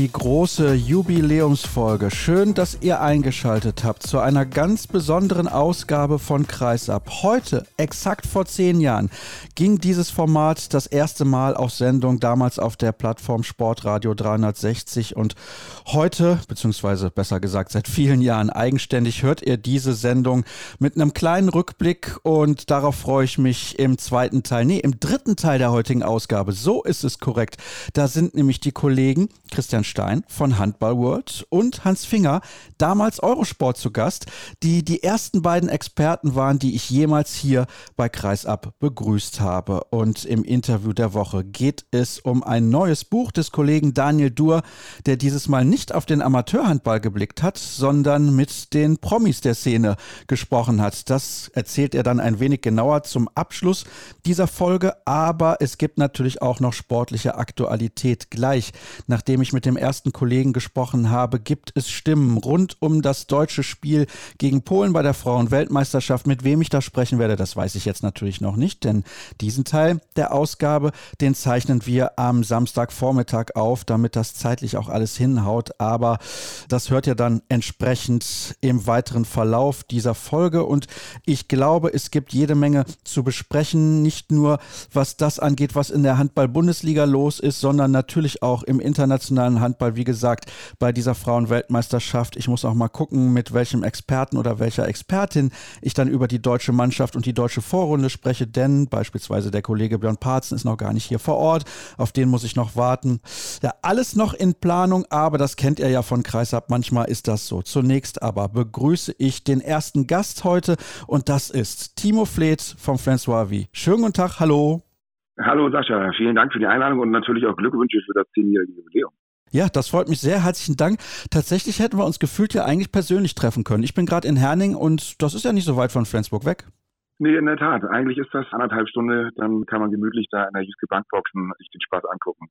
die große Jubiläumsfolge. Schön, dass ihr eingeschaltet habt zu einer ganz besonderen Ausgabe von Kreisab. Heute, exakt vor zehn Jahren, ging dieses Format das erste Mal auf Sendung, damals auf der Plattform Sportradio 360. Und heute, beziehungsweise besser gesagt seit vielen Jahren eigenständig, hört ihr diese Sendung mit einem kleinen Rückblick. Und darauf freue ich mich im zweiten Teil, nee, im dritten Teil der heutigen Ausgabe. So ist es korrekt. Da sind nämlich die Kollegen Christian Stein von Handball World und Hans Finger, damals Eurosport zu Gast, die die ersten beiden Experten waren, die ich jemals hier bei Kreisab begrüßt habe. Und im Interview der Woche geht es um ein neues Buch des Kollegen Daniel Duhr, der dieses Mal nicht auf den Amateurhandball geblickt hat, sondern mit den Promis der Szene gesprochen hat. Das erzählt er dann ein wenig genauer zum Abschluss dieser Folge, aber es gibt natürlich auch noch sportliche Aktualität gleich Nachdem ich mit dem ersten Kollegen gesprochen habe, gibt es Stimmen rund um das deutsche Spiel gegen Polen bei der Frauenweltmeisterschaft. Mit wem ich da sprechen werde, das weiß ich jetzt natürlich noch nicht, denn diesen Teil der Ausgabe, den zeichnen wir am Samstagvormittag auf, damit das zeitlich auch alles hinhaut. Aber das hört ja dann entsprechend im weiteren Verlauf dieser Folge. Und ich glaube, es gibt jede Menge zu besprechen, nicht nur was das angeht, was in der Handball-Bundesliga los ist, sondern natürlich auch im internationalen Handball, wie gesagt, bei dieser Frauenweltmeisterschaft. Ich muss auch mal gucken, mit welchem Experten oder welcher Expertin ich dann über die deutsche Mannschaft und die deutsche Vorrunde spreche, denn beispielsweise der Kollege Björn Parzen ist noch gar nicht hier vor Ort. Auf den muss ich noch warten. Ja, alles noch in Planung, aber das kennt ihr ja von Kreisab. Manchmal ist das so. Zunächst aber begrüße ich den ersten Gast heute und das ist Timo Fleet vom François Vie. Schönen guten Tag, hallo. Hallo Sascha, vielen Dank für die Einladung und natürlich auch Glückwünsche für das zehnjährige Jubiläum. Ja, das freut mich sehr. Herzlichen Dank. Tatsächlich hätten wir uns gefühlt ja eigentlich persönlich treffen können. Ich bin gerade in Herning und das ist ja nicht so weit von Flensburg weg. Nee, in der Tat. Eigentlich ist das anderthalb Stunden, dann kann man gemütlich da in der Jüske Bankboxen sich den Spaß angucken.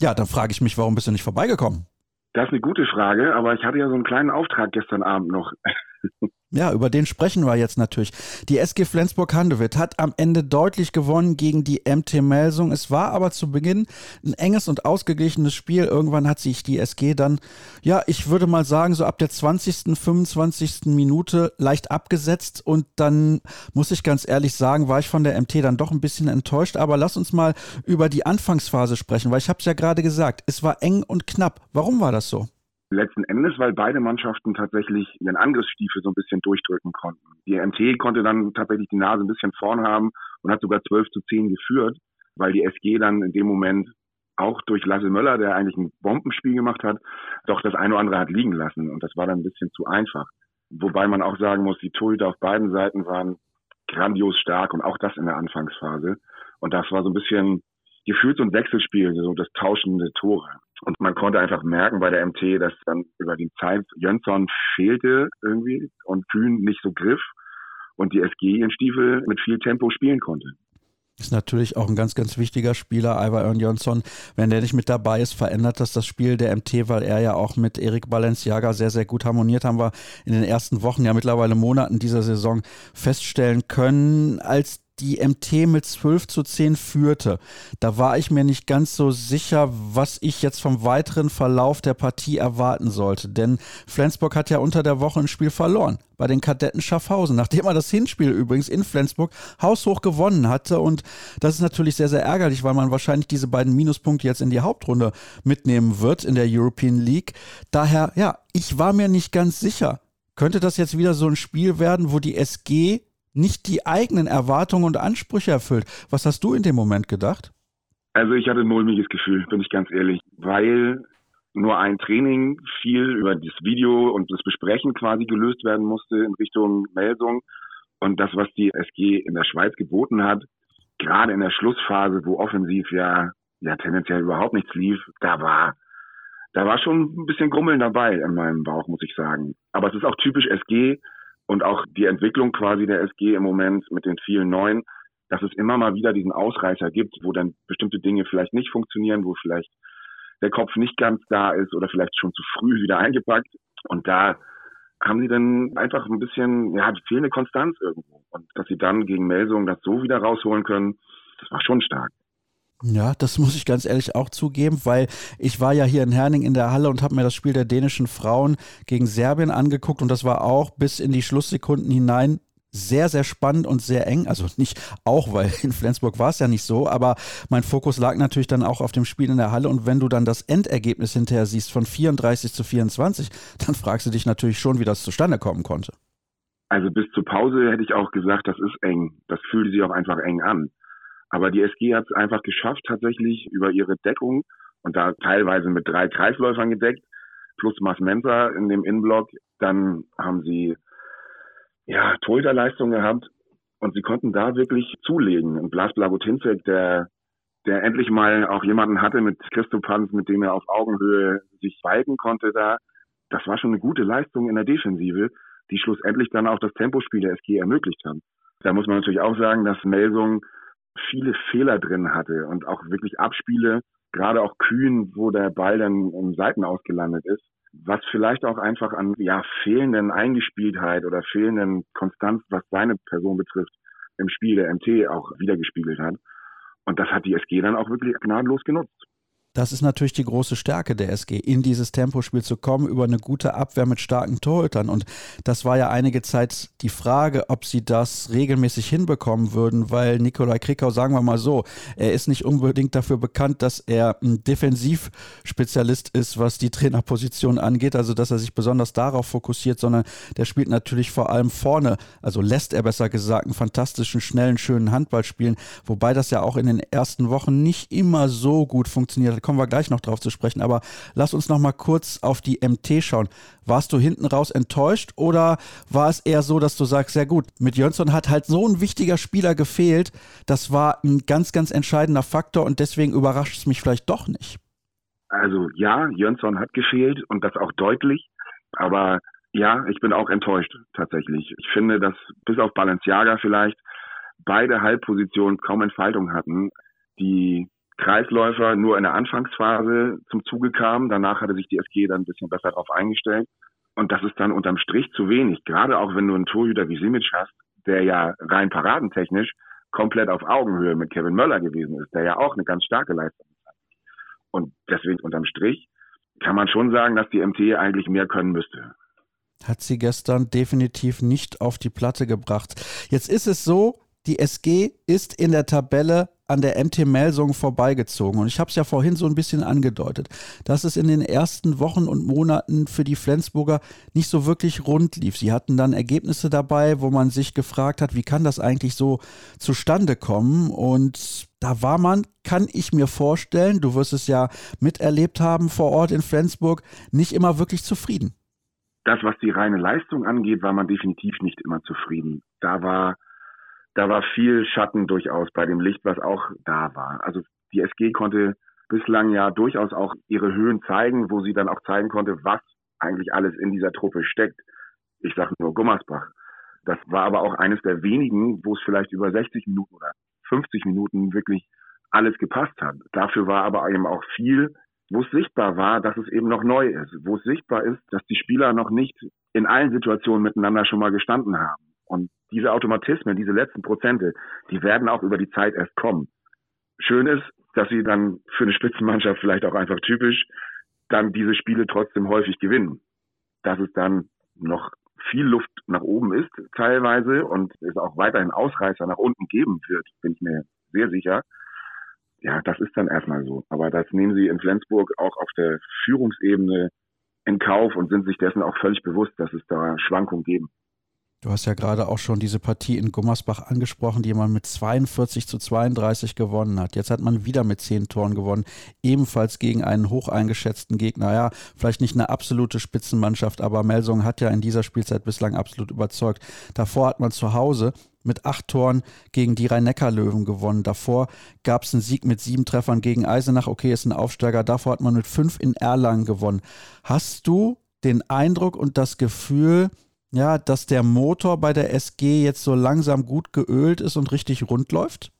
Ja, dann frage ich mich, warum bist du nicht vorbeigekommen? Das ist eine gute Frage, aber ich hatte ja so einen kleinen Auftrag gestern Abend noch. Ja, über den sprechen wir jetzt natürlich. Die SG Flensburg-Handewitt hat am Ende deutlich gewonnen gegen die MT Melsung. Es war aber zu Beginn ein enges und ausgeglichenes Spiel. Irgendwann hat sich die SG dann, ja, ich würde mal sagen, so ab der 20., 25. Minute leicht abgesetzt. Und dann muss ich ganz ehrlich sagen, war ich von der MT dann doch ein bisschen enttäuscht. Aber lass uns mal über die Anfangsphase sprechen, weil ich habe es ja gerade gesagt, es war eng und knapp. Warum war das so? Letzten Endes, weil beide Mannschaften tatsächlich ihren Angriffsstiefel so ein bisschen durchdrücken konnten. Die MT konnte dann tatsächlich die Nase ein bisschen vorn haben und hat sogar 12 zu 10 geführt, weil die SG dann in dem Moment auch durch Lasse Möller, der eigentlich ein Bombenspiel gemacht hat, doch das eine oder andere hat liegen lassen. Und das war dann ein bisschen zu einfach. Wobei man auch sagen muss, die Torhüter auf beiden Seiten waren grandios stark und auch das in der Anfangsphase. Und das war so ein bisschen gefühlt so ein Wechselspiel, so das tauschende Tore. Und man konnte einfach merken bei der MT, dass dann über die Zeit Jönsson fehlte irgendwie und Kühn nicht so griff und die SG ihren Stiefel mit viel Tempo spielen konnte. Ist natürlich auch ein ganz, ganz wichtiger Spieler, Ivar Jönsson. Wenn der nicht mit dabei ist, verändert das das Spiel der MT, weil er ja auch mit Erik Balenciaga sehr, sehr gut harmoniert, haben wir in den ersten Wochen, ja mittlerweile Monaten dieser Saison feststellen können. Als die MT mit 12 zu 10 führte, da war ich mir nicht ganz so sicher, was ich jetzt vom weiteren Verlauf der Partie erwarten sollte. Denn Flensburg hat ja unter der Woche ein Spiel verloren bei den Kadetten Schaffhausen, nachdem er das Hinspiel übrigens in Flensburg haushoch gewonnen hatte. Und das ist natürlich sehr, sehr ärgerlich, weil man wahrscheinlich diese beiden Minuspunkte jetzt in die Hauptrunde mitnehmen wird in der European League. Daher, ja, ich war mir nicht ganz sicher. Könnte das jetzt wieder so ein Spiel werden, wo die SG nicht die eigenen Erwartungen und Ansprüche erfüllt. Was hast du in dem Moment gedacht? Also ich hatte ein mulmiges Gefühl, bin ich ganz ehrlich, weil nur ein Training viel über das Video und das Besprechen quasi gelöst werden musste in Richtung Melsung. Und das, was die SG in der Schweiz geboten hat, gerade in der Schlussphase, wo offensiv ja, ja tendenziell überhaupt nichts lief, da war, da war schon ein bisschen Grummeln dabei in meinem Bauch, muss ich sagen. Aber es ist auch typisch SG, Und auch die Entwicklung quasi der SG im Moment mit den vielen Neuen, dass es immer mal wieder diesen Ausreißer gibt, wo dann bestimmte Dinge vielleicht nicht funktionieren, wo vielleicht der Kopf nicht ganz da ist oder vielleicht schon zu früh wieder eingepackt. Und da haben sie dann einfach ein bisschen, ja, fehlende Konstanz irgendwo. Und dass sie dann gegen Melsung das so wieder rausholen können, das war schon stark. Ja, das muss ich ganz ehrlich auch zugeben, weil ich war ja hier in Herning in der Halle und habe mir das Spiel der dänischen Frauen gegen Serbien angeguckt und das war auch bis in die Schlusssekunden hinein sehr, sehr spannend und sehr eng. Also nicht auch, weil in Flensburg war es ja nicht so, aber mein Fokus lag natürlich dann auch auf dem Spiel in der Halle. Und wenn du dann das Endergebnis hinterher siehst von 34 zu 24, dann fragst du dich natürlich schon, wie das zustande kommen konnte. Also bis zur Pause hätte ich auch gesagt, das ist eng. Das fühlte sich auch einfach eng an. Aber die SG hat es einfach geschafft, tatsächlich über ihre Deckung und da teilweise mit drei Kreisläufern gedeckt, plus Mas Mensa in dem Innenblock. Dann haben sie ja, Torhüterleistung gehabt und sie konnten da wirklich zulegen. Und Blas Blagotinzek, der, der endlich mal auch jemanden hatte mit Christo Panz, mit dem er auf Augenhöhe sich balgen konnte da, das war schon eine gute Leistung in der Defensive, die schlussendlich dann auch das Tempospiel der SG ermöglicht haben. Da muss man natürlich auch sagen, dass Melsung viele Fehler drin hatte und auch wirklich Abspiele, gerade auch Kühn, wo der Ball dann im Seiten ausgelandet ist, was vielleicht auch einfach an ja, fehlenden Eingespieltheit oder fehlenden Konstanz, was seine Person betrifft, im Spiel der MT auch wiedergespiegelt hat. Und das hat die SG dann auch wirklich gnadenlos genutzt. Das ist natürlich die große Stärke der SG, in dieses Tempospiel zu kommen, über eine gute Abwehr mit starken Torhütern. Und das war ja einige Zeit die Frage, ob sie das regelmäßig hinbekommen würden, weil Nikolai Krikau, sagen wir mal so, er ist nicht unbedingt dafür bekannt, dass er ein Defensivspezialist ist, was die Trainerposition angeht, also dass er sich besonders darauf fokussiert, sondern der spielt natürlich vor allem vorne, also lässt er besser gesagt, einen fantastischen, schnellen, schönen Handball spielen, wobei das ja auch in den ersten Wochen nicht immer so gut funktioniert hat kommen wir gleich noch drauf zu sprechen. Aber lass uns noch mal kurz auf die MT schauen. Warst du hinten raus enttäuscht oder war es eher so, dass du sagst, sehr gut, mit Jönsson hat halt so ein wichtiger Spieler gefehlt. Das war ein ganz, ganz entscheidender Faktor und deswegen überrascht es mich vielleicht doch nicht. Also ja, Jönsson hat gefehlt und das auch deutlich. Aber ja, ich bin auch enttäuscht tatsächlich. Ich finde, dass bis auf Balenciaga vielleicht beide Halbpositionen kaum Entfaltung hatten. Die Kreisläufer nur in der Anfangsphase zum Zuge kamen. Danach hatte sich die SG dann ein bisschen besser darauf eingestellt. Und das ist dann unterm Strich zu wenig. Gerade auch wenn du einen Torhüter wie Simic hast, der ja rein paradentechnisch komplett auf Augenhöhe mit Kevin Möller gewesen ist, der ja auch eine ganz starke Leistung hat. Und deswegen unterm Strich kann man schon sagen, dass die MT eigentlich mehr können müsste. Hat sie gestern definitiv nicht auf die Platte gebracht. Jetzt ist es so, die SG ist in der Tabelle an der MT Melsung vorbeigezogen. Und ich habe es ja vorhin so ein bisschen angedeutet, dass es in den ersten Wochen und Monaten für die Flensburger nicht so wirklich rund lief. Sie hatten dann Ergebnisse dabei, wo man sich gefragt hat, wie kann das eigentlich so zustande kommen? Und da war man, kann ich mir vorstellen, du wirst es ja miterlebt haben vor Ort in Flensburg, nicht immer wirklich zufrieden. Das, was die reine Leistung angeht, war man definitiv nicht immer zufrieden. Da war da war viel Schatten durchaus bei dem Licht, was auch da war. Also die SG konnte bislang ja durchaus auch ihre Höhen zeigen, wo sie dann auch zeigen konnte, was eigentlich alles in dieser Truppe steckt. Ich sage nur Gummersbach. Das war aber auch eines der wenigen, wo es vielleicht über 60 Minuten oder 50 Minuten wirklich alles gepasst hat. Dafür war aber eben auch viel, wo es sichtbar war, dass es eben noch neu ist, wo es sichtbar ist, dass die Spieler noch nicht in allen Situationen miteinander schon mal gestanden haben. Und diese Automatismen, diese letzten Prozente, die werden auch über die Zeit erst kommen. Schön ist, dass sie dann für eine Spitzenmannschaft vielleicht auch einfach typisch dann diese Spiele trotzdem häufig gewinnen. Dass es dann noch viel Luft nach oben ist teilweise und es auch weiterhin Ausreißer nach unten geben wird, bin ich mir sehr sicher. Ja, das ist dann erstmal so. Aber das nehmen sie in Flensburg auch auf der Führungsebene in Kauf und sind sich dessen auch völlig bewusst, dass es da Schwankungen geben. Du hast ja gerade auch schon diese Partie in Gummersbach angesprochen, die man mit 42 zu 32 gewonnen hat. Jetzt hat man wieder mit 10 Toren gewonnen, ebenfalls gegen einen hoch eingeschätzten Gegner. Ja, vielleicht nicht eine absolute Spitzenmannschaft, aber Melsung hat ja in dieser Spielzeit bislang absolut überzeugt. Davor hat man zu Hause mit acht Toren gegen die Rhein-Neckar-Löwen gewonnen. Davor gab es einen Sieg mit sieben Treffern gegen Eisenach. Okay, ist ein Aufsteiger. Davor hat man mit fünf in Erlangen gewonnen. Hast du den Eindruck und das Gefühl, ja, dass der Motor bei der SG jetzt so langsam gut geölt ist und richtig rund läuft?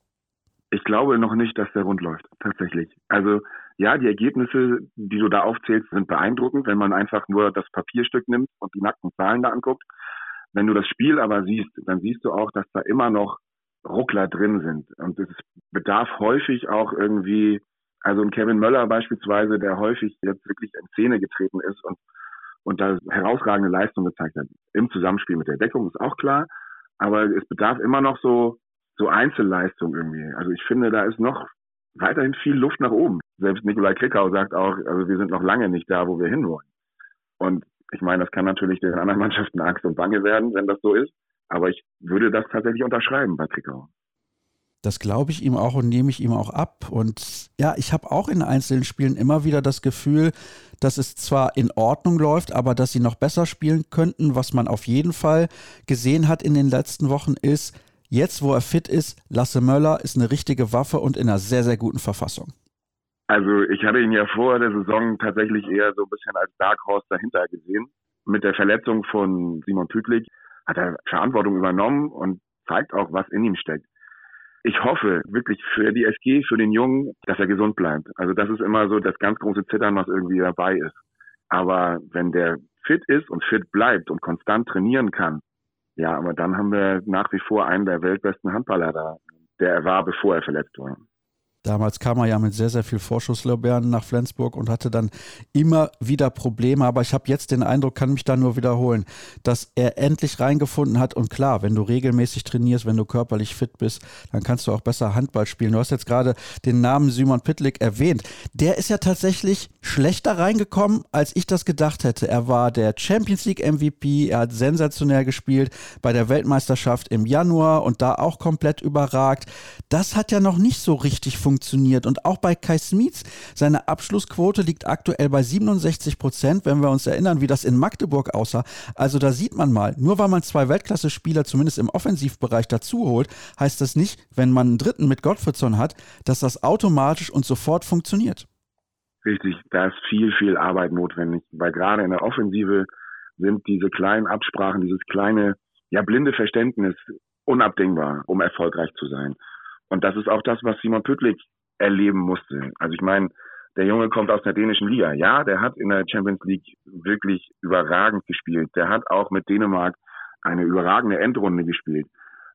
Ich glaube noch nicht, dass der rund läuft, tatsächlich. Also ja, die Ergebnisse, die du da aufzählst, sind beeindruckend, wenn man einfach nur das Papierstück nimmt und die nackten Zahlen da anguckt. Wenn du das Spiel aber siehst, dann siehst du auch, dass da immer noch Ruckler drin sind. Und es bedarf häufig auch irgendwie, also ein Kevin Möller beispielsweise, der häufig jetzt wirklich in Szene getreten ist und, und da herausragende Leistung gezeigt hat. Im Zusammenspiel mit der Deckung ist auch klar. Aber es bedarf immer noch so, so Einzelleistung irgendwie. Also ich finde, da ist noch weiterhin viel Luft nach oben. Selbst Nikolai Krickau sagt auch, also wir sind noch lange nicht da, wo wir hinwollen. Und ich meine, das kann natürlich den anderen Mannschaften Angst und Bange werden, wenn das so ist. Aber ich würde das tatsächlich unterschreiben bei Krickau. Das glaube ich ihm auch und nehme ich ihm auch ab. Und ja, ich habe auch in einzelnen Spielen immer wieder das Gefühl, dass es zwar in Ordnung läuft, aber dass sie noch besser spielen könnten. Was man auf jeden Fall gesehen hat in den letzten Wochen ist, jetzt wo er fit ist, Lasse Möller ist eine richtige Waffe und in einer sehr, sehr guten Verfassung. Also ich hatte ihn ja vor der Saison tatsächlich eher so ein bisschen als Dark Horse dahinter gesehen. Mit der Verletzung von Simon Pütlik hat er Verantwortung übernommen und zeigt auch, was in ihm steckt. Ich hoffe wirklich für die SG, für den Jungen, dass er gesund bleibt. Also das ist immer so das ganz große Zittern, was irgendwie dabei ist. Aber wenn der fit ist und fit bleibt und konstant trainieren kann, ja, aber dann haben wir nach wie vor einen der weltbesten Handballer da, der er war, bevor er verletzt war. Damals kam er ja mit sehr, sehr viel Vorschusslorbeeren nach Flensburg und hatte dann immer wieder Probleme. Aber ich habe jetzt den Eindruck, kann mich da nur wiederholen, dass er endlich reingefunden hat. Und klar, wenn du regelmäßig trainierst, wenn du körperlich fit bist, dann kannst du auch besser Handball spielen. Du hast jetzt gerade den Namen Simon Pitlick erwähnt. Der ist ja tatsächlich schlechter reingekommen, als ich das gedacht hätte. Er war der Champions League MVP. Er hat sensationell gespielt bei der Weltmeisterschaft im Januar und da auch komplett überragt. Das hat ja noch nicht so richtig funktioniert funktioniert. Und auch bei Kai Smits, seine Abschlussquote liegt aktuell bei 67 Prozent, wenn wir uns erinnern, wie das in Magdeburg aussah. Also da sieht man mal, nur weil man zwei Weltklasse-Spieler zumindest im Offensivbereich dazu holt, heißt das nicht, wenn man einen dritten mit Gottfriedson hat, dass das automatisch und sofort funktioniert. Richtig, da ist viel, viel Arbeit notwendig, weil gerade in der Offensive sind diese kleinen Absprachen, dieses kleine, ja, blinde Verständnis unabdingbar, um erfolgreich zu sein. Und das ist auch das, was Simon Püttlik erleben musste. Also ich meine, der Junge kommt aus der dänischen Liga. Ja, der hat in der Champions League wirklich überragend gespielt. Der hat auch mit Dänemark eine überragende Endrunde gespielt.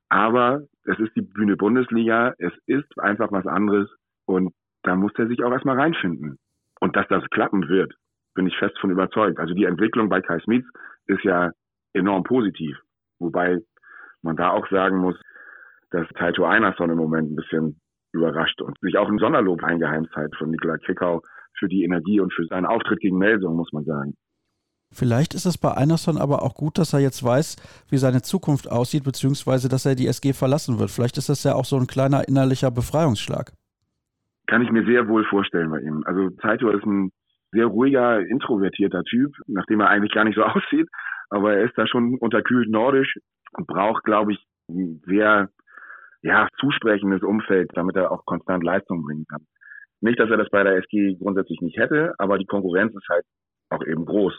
Aber es ist die Bühne Bundesliga. Es ist einfach was anderes. Und da muss er sich auch erstmal reinfinden. Und dass das klappen wird, bin ich fest von überzeugt. Also die Entwicklung bei Kai Smith ist ja enorm positiv. Wobei man da auch sagen muss, dass Taito Einarsson im Moment ein bisschen überrascht und sich auch ein Sonderlob eingeheimt hat von Nikola Krickau für die Energie und für seinen Auftritt gegen Melsung, muss man sagen. Vielleicht ist es bei Einerson aber auch gut, dass er jetzt weiß, wie seine Zukunft aussieht, beziehungsweise dass er die SG verlassen wird. Vielleicht ist das ja auch so ein kleiner innerlicher Befreiungsschlag. Kann ich mir sehr wohl vorstellen bei ihm. Also Taito ist ein sehr ruhiger, introvertierter Typ, nachdem er eigentlich gar nicht so aussieht. Aber er ist da schon unterkühlt nordisch und braucht, glaube ich, ein sehr ja, zusprechendes Umfeld, damit er auch konstant Leistung bringen kann. Nicht, dass er das bei der SG grundsätzlich nicht hätte, aber die Konkurrenz ist halt auch eben groß.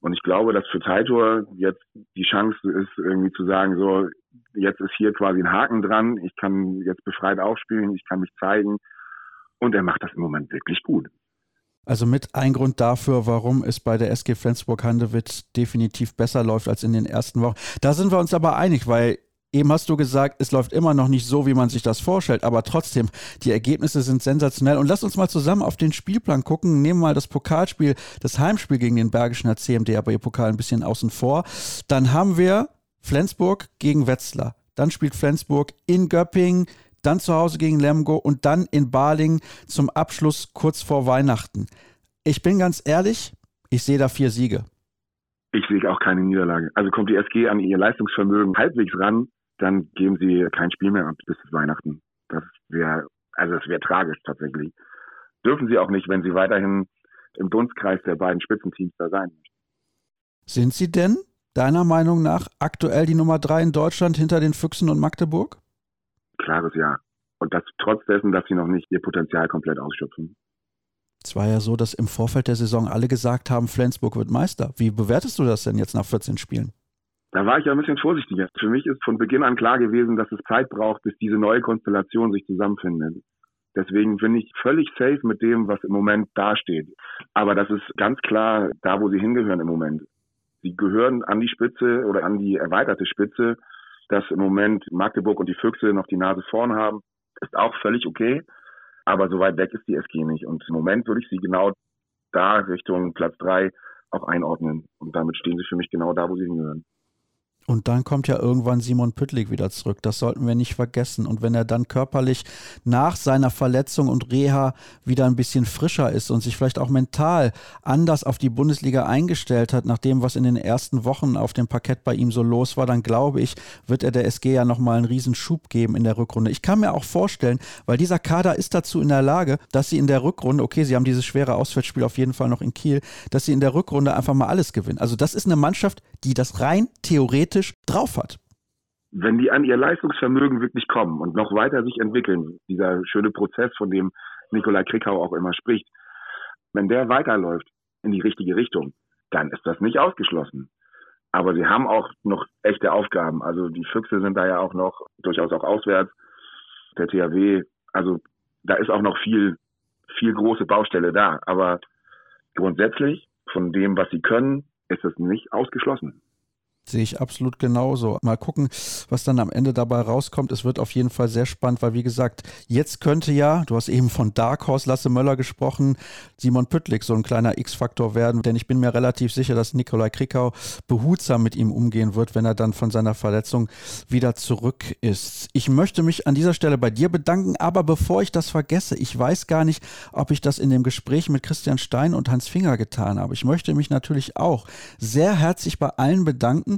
Und ich glaube, dass für Taitor jetzt die Chance ist, irgendwie zu sagen, so, jetzt ist hier quasi ein Haken dran, ich kann jetzt befreit aufspielen, ich kann mich zeigen. Und er macht das im Moment wirklich gut. Also mit ein Grund dafür, warum es bei der SG Flensburg-Handewitt definitiv besser läuft als in den ersten Wochen. Da sind wir uns aber einig, weil Eben hast du gesagt, es läuft immer noch nicht so, wie man sich das vorstellt, aber trotzdem, die Ergebnisse sind sensationell. Und lass uns mal zusammen auf den Spielplan gucken. Nehmen mal das Pokalspiel, das Heimspiel gegen den Bergischen ihr Pokal ein bisschen außen vor. Dann haben wir Flensburg gegen Wetzlar. Dann spielt Flensburg in Göppingen, dann zu Hause gegen Lemgo und dann in Baling zum Abschluss kurz vor Weihnachten. Ich bin ganz ehrlich, ich sehe da vier Siege. Ich sehe auch keine Niederlage. Also kommt die SG an ihr Leistungsvermögen halbwegs ran, dann geben sie kein Spiel mehr ab bis Weihnachten. Das wäre, also das wäre tragisch tatsächlich. Dürfen sie auch nicht, wenn sie weiterhin im Dunstkreis der beiden Spitzenteams da sein möchten. Sind sie denn, deiner Meinung nach, aktuell die Nummer drei in Deutschland hinter den Füchsen und Magdeburg? Klares Ja. Und das trotz dessen, dass sie noch nicht ihr Potenzial komplett ausschöpfen. Es war ja so, dass im Vorfeld der Saison alle gesagt haben, Flensburg wird Meister. Wie bewertest du das denn jetzt nach 14 Spielen? Da war ich ja ein bisschen vorsichtiger. Für mich ist von Beginn an klar gewesen, dass es Zeit braucht, bis diese neue Konstellation sich zusammenfindet. Deswegen bin ich völlig safe mit dem, was im Moment dasteht. Aber das ist ganz klar da, wo sie hingehören im Moment. Sie gehören an die Spitze oder an die erweiterte Spitze. Dass im Moment Magdeburg und die Füchse noch die Nase vorn haben, ist auch völlig okay. Aber so weit weg ist die SG nicht. Und im Moment würde ich sie genau da Richtung Platz drei auch einordnen. Und damit stehen sie für mich genau da, wo sie hingehören. Und dann kommt ja irgendwann Simon Püttlik wieder zurück. Das sollten wir nicht vergessen. Und wenn er dann körperlich nach seiner Verletzung und Reha wieder ein bisschen frischer ist und sich vielleicht auch mental anders auf die Bundesliga eingestellt hat, nach dem, was in den ersten Wochen auf dem Parkett bei ihm so los war, dann glaube ich, wird er der SG ja nochmal einen riesen Schub geben in der Rückrunde. Ich kann mir auch vorstellen, weil dieser Kader ist dazu in der Lage, dass sie in der Rückrunde, okay, sie haben dieses schwere Auswärtsspiel auf jeden Fall noch in Kiel, dass sie in der Rückrunde einfach mal alles gewinnen. Also das ist eine Mannschaft, die das rein theoretisch theoretisch drauf hat. Wenn die an ihr Leistungsvermögen wirklich kommen und noch weiter sich entwickeln, dieser schöne Prozess, von dem Nikolai Krickau auch immer spricht, wenn der weiterläuft in die richtige Richtung, dann ist das nicht ausgeschlossen. Aber sie haben auch noch echte Aufgaben. Also die Füchse sind da ja auch noch durchaus auch auswärts. Der THW, also da ist auch noch viel, viel große Baustelle da. Aber grundsätzlich von dem, was sie können, ist es nicht ausgeschlossen. Sehe ich absolut genauso. Mal gucken, was dann am Ende dabei rauskommt. Es wird auf jeden Fall sehr spannend, weil wie gesagt, jetzt könnte ja, du hast eben von Dark Horse Lasse Möller gesprochen, Simon Püttlik so ein kleiner X-Faktor werden, denn ich bin mir relativ sicher, dass Nikolai Krikau behutsam mit ihm umgehen wird, wenn er dann von seiner Verletzung wieder zurück ist. Ich möchte mich an dieser Stelle bei dir bedanken, aber bevor ich das vergesse, ich weiß gar nicht, ob ich das in dem Gespräch mit Christian Stein und Hans Finger getan habe. Ich möchte mich natürlich auch sehr herzlich bei allen bedanken,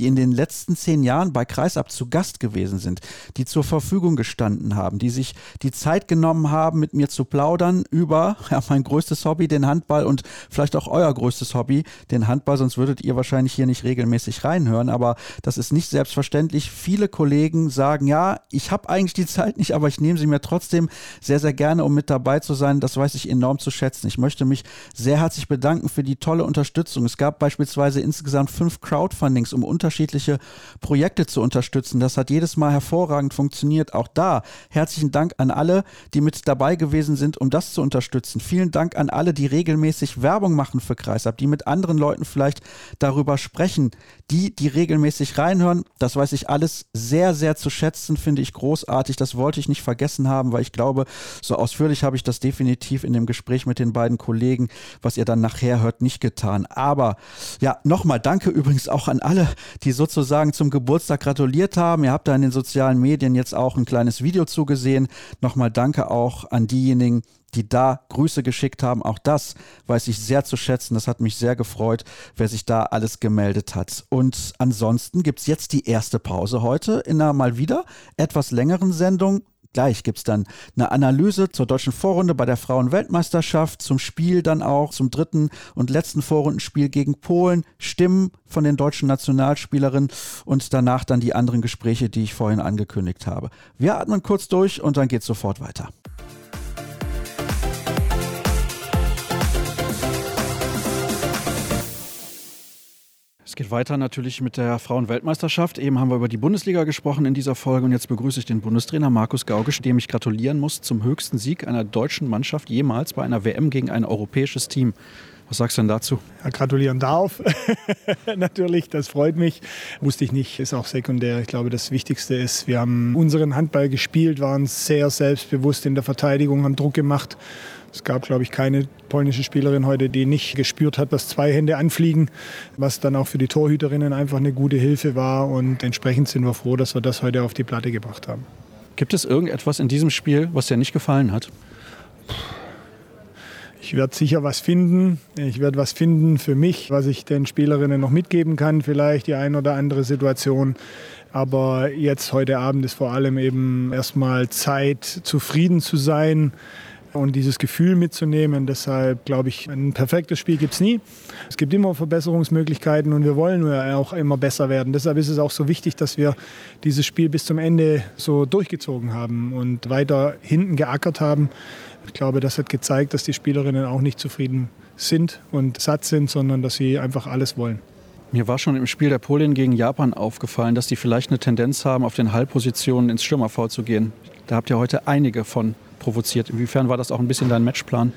die in den letzten zehn Jahren bei Kreisab zu Gast gewesen sind, die zur Verfügung gestanden haben, die sich die Zeit genommen haben, mit mir zu plaudern über ja, mein größtes Hobby, den Handball und vielleicht auch euer größtes Hobby, den Handball, sonst würdet ihr wahrscheinlich hier nicht regelmäßig reinhören, aber das ist nicht selbstverständlich. Viele Kollegen sagen, ja, ich habe eigentlich die Zeit nicht, aber ich nehme sie mir trotzdem sehr, sehr gerne, um mit dabei zu sein. Das weiß ich enorm zu schätzen. Ich möchte mich sehr herzlich bedanken für die tolle Unterstützung. Es gab beispielsweise insgesamt fünf Crowdfundings, um unterschiedliche Projekte zu unterstützen. Das hat jedes Mal hervorragend funktioniert. Auch da herzlichen Dank an alle, die mit dabei gewesen sind, um das zu unterstützen. Vielen Dank an alle, die regelmäßig Werbung machen für Kreisab, die mit anderen Leuten vielleicht darüber sprechen, die, die regelmäßig reinhören. Das weiß ich alles sehr, sehr zu schätzen, finde ich großartig. Das wollte ich nicht vergessen haben, weil ich glaube, so ausführlich habe ich das definitiv in dem Gespräch mit den beiden Kollegen, was ihr dann nachher hört, nicht getan. Aber ja, nochmal danke übrigens auch an alle, die sozusagen zum Geburtstag gratuliert haben. Ihr habt da in den sozialen Medien jetzt auch ein kleines Video zugesehen. Nochmal danke auch an diejenigen, die da Grüße geschickt haben. Auch das weiß ich sehr zu schätzen. Das hat mich sehr gefreut, wer sich da alles gemeldet hat. Und ansonsten gibt es jetzt die erste Pause heute in einer mal wieder etwas längeren Sendung. Gleich gibt es dann eine Analyse zur deutschen Vorrunde bei der Frauenweltmeisterschaft, zum Spiel dann auch, zum dritten und letzten Vorrundenspiel gegen Polen, Stimmen von den deutschen Nationalspielerinnen und danach dann die anderen Gespräche, die ich vorhin angekündigt habe. Wir atmen kurz durch und dann geht es sofort weiter. Es geht weiter natürlich mit der Frauenweltmeisterschaft. Eben haben wir über die Bundesliga gesprochen in dieser Folge und jetzt begrüße ich den Bundestrainer Markus Gaugisch, dem ich gratulieren muss zum höchsten Sieg einer deutschen Mannschaft jemals bei einer WM gegen ein europäisches Team. Was sagst du denn dazu? Ja, gratulieren darf. Natürlich, das freut mich. Wusste ich nicht, ist auch sekundär. Ich glaube, das Wichtigste ist, wir haben unseren Handball gespielt, waren sehr selbstbewusst in der Verteidigung, haben Druck gemacht es gab, glaube ich, keine polnische Spielerin heute, die nicht gespürt hat, dass zwei Hände anfliegen, was dann auch für die Torhüterinnen einfach eine gute Hilfe war. Und entsprechend sind wir froh, dass wir das heute auf die Platte gebracht haben. Gibt es irgendetwas in diesem Spiel, was dir nicht gefallen hat? Ich werde sicher was finden. Ich werde was finden für mich, was ich den Spielerinnen noch mitgeben kann, vielleicht die ein oder andere Situation. Aber jetzt heute Abend ist vor allem eben erstmal Zeit, zufrieden zu sein und dieses Gefühl mitzunehmen. Deshalb glaube ich, ein perfektes Spiel gibt es nie. Es gibt immer Verbesserungsmöglichkeiten und wir wollen auch immer besser werden. Deshalb ist es auch so wichtig, dass wir dieses Spiel bis zum Ende so durchgezogen haben und weiter hinten geackert haben. Ich glaube, das hat gezeigt, dass die Spielerinnen auch nicht zufrieden sind und satt sind, sondern dass sie einfach alles wollen. Mir war schon im Spiel der Polen gegen Japan aufgefallen, dass die vielleicht eine Tendenz haben, auf den Halbpositionen ins Stürmerfall zu gehen. Da habt ihr heute einige von provoziert. Inwiefern war das auch ein bisschen dein Matchplan?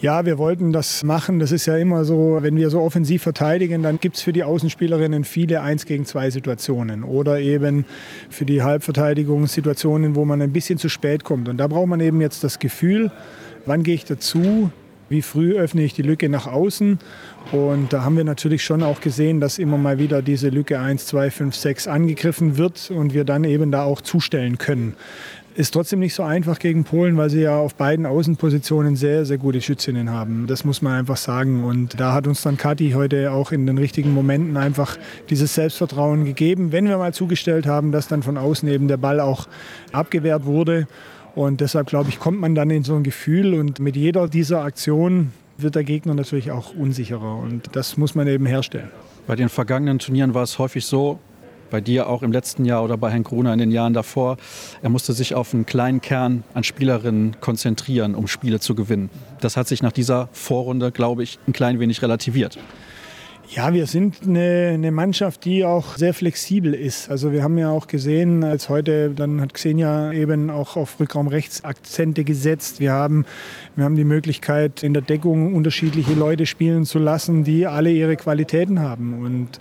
Ja, wir wollten das machen. Das ist ja immer so, wenn wir so offensiv verteidigen, dann gibt es für die Außenspielerinnen viele 1 gegen 2 Situationen oder eben für die Halbverteidigung Situationen, wo man ein bisschen zu spät kommt. Und da braucht man eben jetzt das Gefühl, wann gehe ich dazu, wie früh öffne ich die Lücke nach außen. Und da haben wir natürlich schon auch gesehen, dass immer mal wieder diese Lücke 1, 2, 5, 6 angegriffen wird und wir dann eben da auch zustellen können. Ist trotzdem nicht so einfach gegen Polen, weil sie ja auf beiden Außenpositionen sehr, sehr gute Schützinnen haben. Das muss man einfach sagen. Und da hat uns dann Kathi heute auch in den richtigen Momenten einfach dieses Selbstvertrauen gegeben, wenn wir mal zugestellt haben, dass dann von außen eben der Ball auch abgewehrt wurde. Und deshalb, glaube ich, kommt man dann in so ein Gefühl und mit jeder dieser Aktionen wird der Gegner natürlich auch unsicherer. Und das muss man eben herstellen. Bei den vergangenen Turnieren war es häufig so, bei dir auch im letzten Jahr oder bei Herrn Gruner in den Jahren davor. Er musste sich auf einen kleinen Kern an Spielerinnen konzentrieren, um Spiele zu gewinnen. Das hat sich nach dieser Vorrunde, glaube ich, ein klein wenig relativiert. Ja, wir sind eine, eine, Mannschaft, die auch sehr flexibel ist. Also wir haben ja auch gesehen, als heute, dann hat Xenia eben auch auf Rückraum rechts Akzente gesetzt. Wir haben, wir haben die Möglichkeit, in der Deckung unterschiedliche Leute spielen zu lassen, die alle ihre Qualitäten haben. Und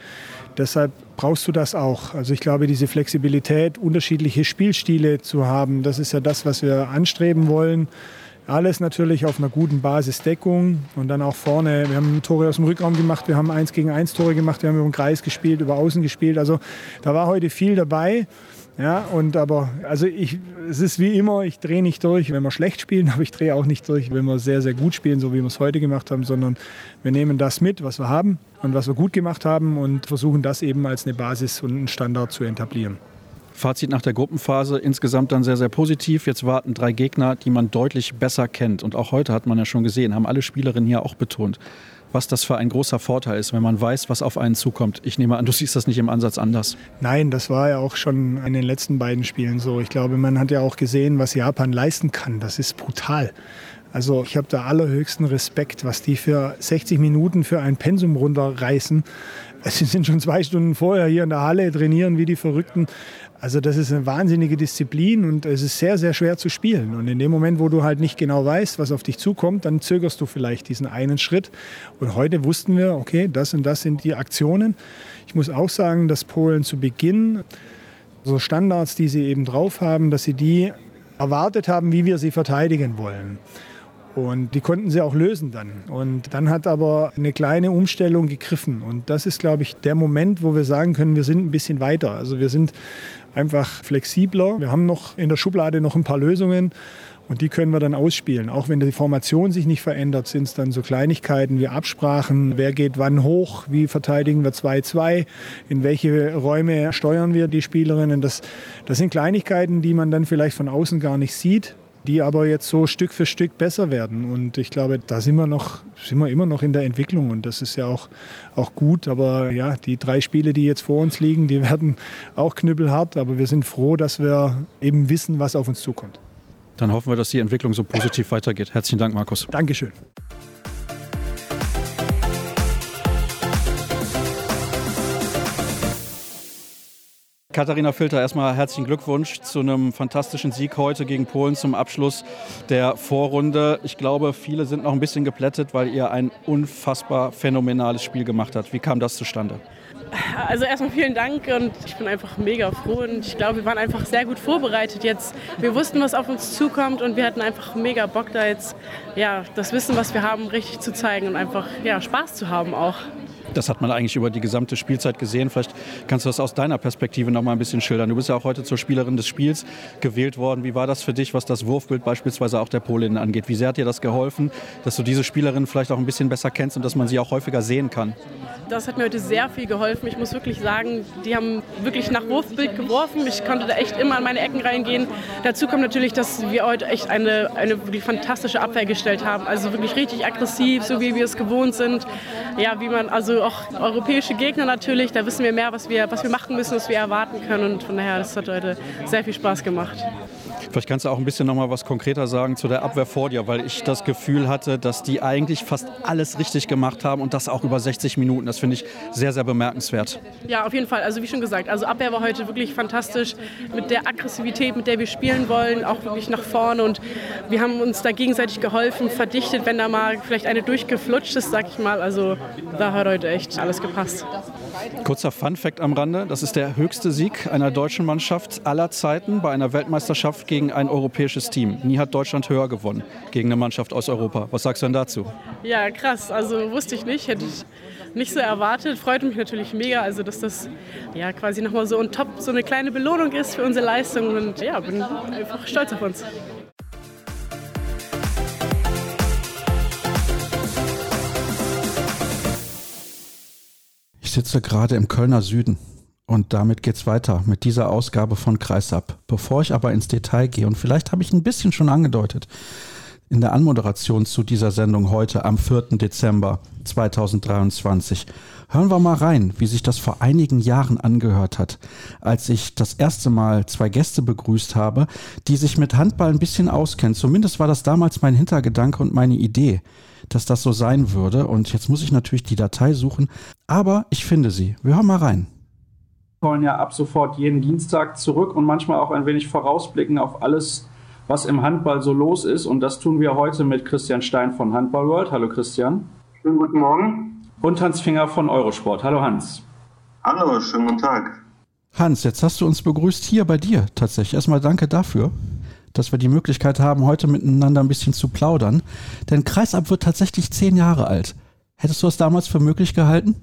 Deshalb brauchst du das auch. Also ich glaube, diese Flexibilität, unterschiedliche Spielstile zu haben, das ist ja das, was wir anstreben wollen. Alles natürlich auf einer guten Basisdeckung und dann auch vorne. Wir haben Tore aus dem Rückraum gemacht, wir haben eins gegen eins Tore gemacht, wir haben über den Kreis gespielt, über Außen gespielt. Also da war heute viel dabei. Ja, und aber, also ich, es ist wie immer, ich drehe nicht durch, wenn wir schlecht spielen, aber ich drehe auch nicht durch, wenn wir sehr, sehr gut spielen, so wie wir es heute gemacht haben, sondern wir nehmen das mit, was wir haben und was wir gut gemacht haben und versuchen das eben als eine Basis und einen Standard zu etablieren. Fazit nach der Gruppenphase insgesamt dann sehr, sehr positiv. Jetzt warten drei Gegner, die man deutlich besser kennt. Und auch heute hat man ja schon gesehen, haben alle Spielerinnen hier auch betont was das für ein großer Vorteil ist, wenn man weiß, was auf einen zukommt. Ich nehme an, du siehst das nicht im Ansatz anders. Nein, das war ja auch schon in den letzten beiden Spielen so. Ich glaube, man hat ja auch gesehen, was Japan leisten kann. Das ist brutal. Also ich habe da allerhöchsten Respekt, was die für 60 Minuten für ein Pensum runterreißen. Sie sind schon zwei Stunden vorher hier in der Halle, trainieren wie die Verrückten. Also das ist eine wahnsinnige Disziplin und es ist sehr, sehr schwer zu spielen. Und in dem Moment, wo du halt nicht genau weißt, was auf dich zukommt, dann zögerst du vielleicht diesen einen Schritt. Und heute wussten wir, okay, das und das sind die Aktionen. Ich muss auch sagen, dass Polen zu Beginn so Standards, die sie eben drauf haben, dass sie die erwartet haben, wie wir sie verteidigen wollen. Und die konnten sie auch lösen dann. Und dann hat aber eine kleine Umstellung gegriffen. Und das ist, glaube ich, der Moment, wo wir sagen können, wir sind ein bisschen weiter. Also wir sind einfach flexibler. Wir haben noch in der Schublade noch ein paar Lösungen. Und die können wir dann ausspielen. Auch wenn die Formation sich nicht verändert, sind es dann so Kleinigkeiten wie Absprachen. Wer geht wann hoch? Wie verteidigen wir 2-2? In welche Räume steuern wir die Spielerinnen? Das, das sind Kleinigkeiten, die man dann vielleicht von außen gar nicht sieht die aber jetzt so Stück für Stück besser werden. Und ich glaube, da sind wir noch, sind wir immer noch in der Entwicklung und das ist ja auch, auch gut. Aber ja, die drei Spiele, die jetzt vor uns liegen, die werden auch knüppelhart. Aber wir sind froh, dass wir eben wissen, was auf uns zukommt. Dann hoffen wir, dass die Entwicklung so positiv weitergeht. Herzlichen Dank, Markus. Dankeschön. Katharina Filter, erstmal herzlichen Glückwunsch zu einem fantastischen Sieg heute gegen Polen zum Abschluss der Vorrunde. Ich glaube, viele sind noch ein bisschen geplättet, weil ihr ein unfassbar phänomenales Spiel gemacht habt. Wie kam das zustande? Also erstmal vielen Dank und ich bin einfach mega froh und ich glaube, wir waren einfach sehr gut vorbereitet jetzt. Wir wussten, was auf uns zukommt und wir hatten einfach mega Bock da jetzt ja, das Wissen, was wir haben, richtig zu zeigen und einfach ja, Spaß zu haben auch. Das hat man eigentlich über die gesamte Spielzeit gesehen. Vielleicht kannst du das aus deiner Perspektive noch mal ein bisschen schildern. Du bist ja auch heute zur Spielerin des Spiels gewählt worden. Wie war das für dich, was das Wurfbild beispielsweise auch der Polinnen angeht? Wie sehr hat dir das geholfen, dass du diese Spielerin vielleicht auch ein bisschen besser kennst und dass man sie auch häufiger sehen kann? Das hat mir heute sehr viel geholfen. Ich muss wirklich sagen, die haben wirklich nach Wurfbild geworfen. Ich konnte da echt immer an meine Ecken reingehen. Dazu kommt natürlich, dass wir heute echt eine, eine wirklich fantastische Abwehr gestellt haben. Also wirklich richtig aggressiv, so wie wir es gewohnt sind. Ja, wie man also auch europäische Gegner natürlich. Da wissen wir mehr, was wir, was wir machen müssen, was wir erwarten können. Und von daher, das hat heute sehr viel Spaß gemacht. Vielleicht kannst du auch ein bisschen noch mal was konkreter sagen zu der Abwehr vor dir, weil ich das Gefühl hatte, dass die eigentlich fast alles richtig gemacht haben und das auch über 60 Minuten. Das finde ich sehr, sehr bemerkenswert. Ja, auf jeden Fall. Also wie schon gesagt, also Abwehr war heute wirklich fantastisch mit der Aggressivität, mit der wir spielen wollen, auch wirklich nach vorne und wir haben uns da gegenseitig geholfen, verdichtet, wenn da mal vielleicht eine durchgeflutscht ist, sag ich mal. Also da hat heute echt alles gepasst. Kurzer Fun-Fact am Rande: Das ist der höchste Sieg einer deutschen Mannschaft aller Zeiten bei einer Weltmeisterschaft gegen ein europäisches Team. Nie hat Deutschland höher gewonnen gegen eine Mannschaft aus Europa. Was sagst du denn dazu? Ja, krass. Also wusste ich nicht, hätte ich nicht so erwartet. Freut mich natürlich mega, also dass das ja quasi nochmal so on top so eine kleine Belohnung ist für unsere Leistung und ja, bin einfach stolz auf uns. Ich sitze gerade im Kölner Süden und damit geht's weiter mit dieser Ausgabe von Kreisab. Bevor ich aber ins Detail gehe und vielleicht habe ich ein bisschen schon angedeutet in der Anmoderation zu dieser Sendung heute am 4. Dezember 2023. Hören wir mal rein, wie sich das vor einigen Jahren angehört hat, als ich das erste Mal zwei Gäste begrüßt habe, die sich mit Handball ein bisschen auskennen. Zumindest war das damals mein Hintergedanke und meine Idee dass das so sein würde. Und jetzt muss ich natürlich die Datei suchen, aber ich finde sie. Wir hören mal rein. Wir wollen ja ab sofort jeden Dienstag zurück und manchmal auch ein wenig vorausblicken auf alles, was im Handball so los ist. Und das tun wir heute mit Christian Stein von Handball World. Hallo Christian. Schönen guten Morgen. Und Hans Finger von Eurosport. Hallo Hans. Hallo, schönen guten Tag. Hans, jetzt hast du uns begrüßt hier bei dir tatsächlich. Erstmal danke dafür dass wir die Möglichkeit haben, heute miteinander ein bisschen zu plaudern. Denn Kreisab wird tatsächlich zehn Jahre alt. Hättest du es damals für möglich gehalten?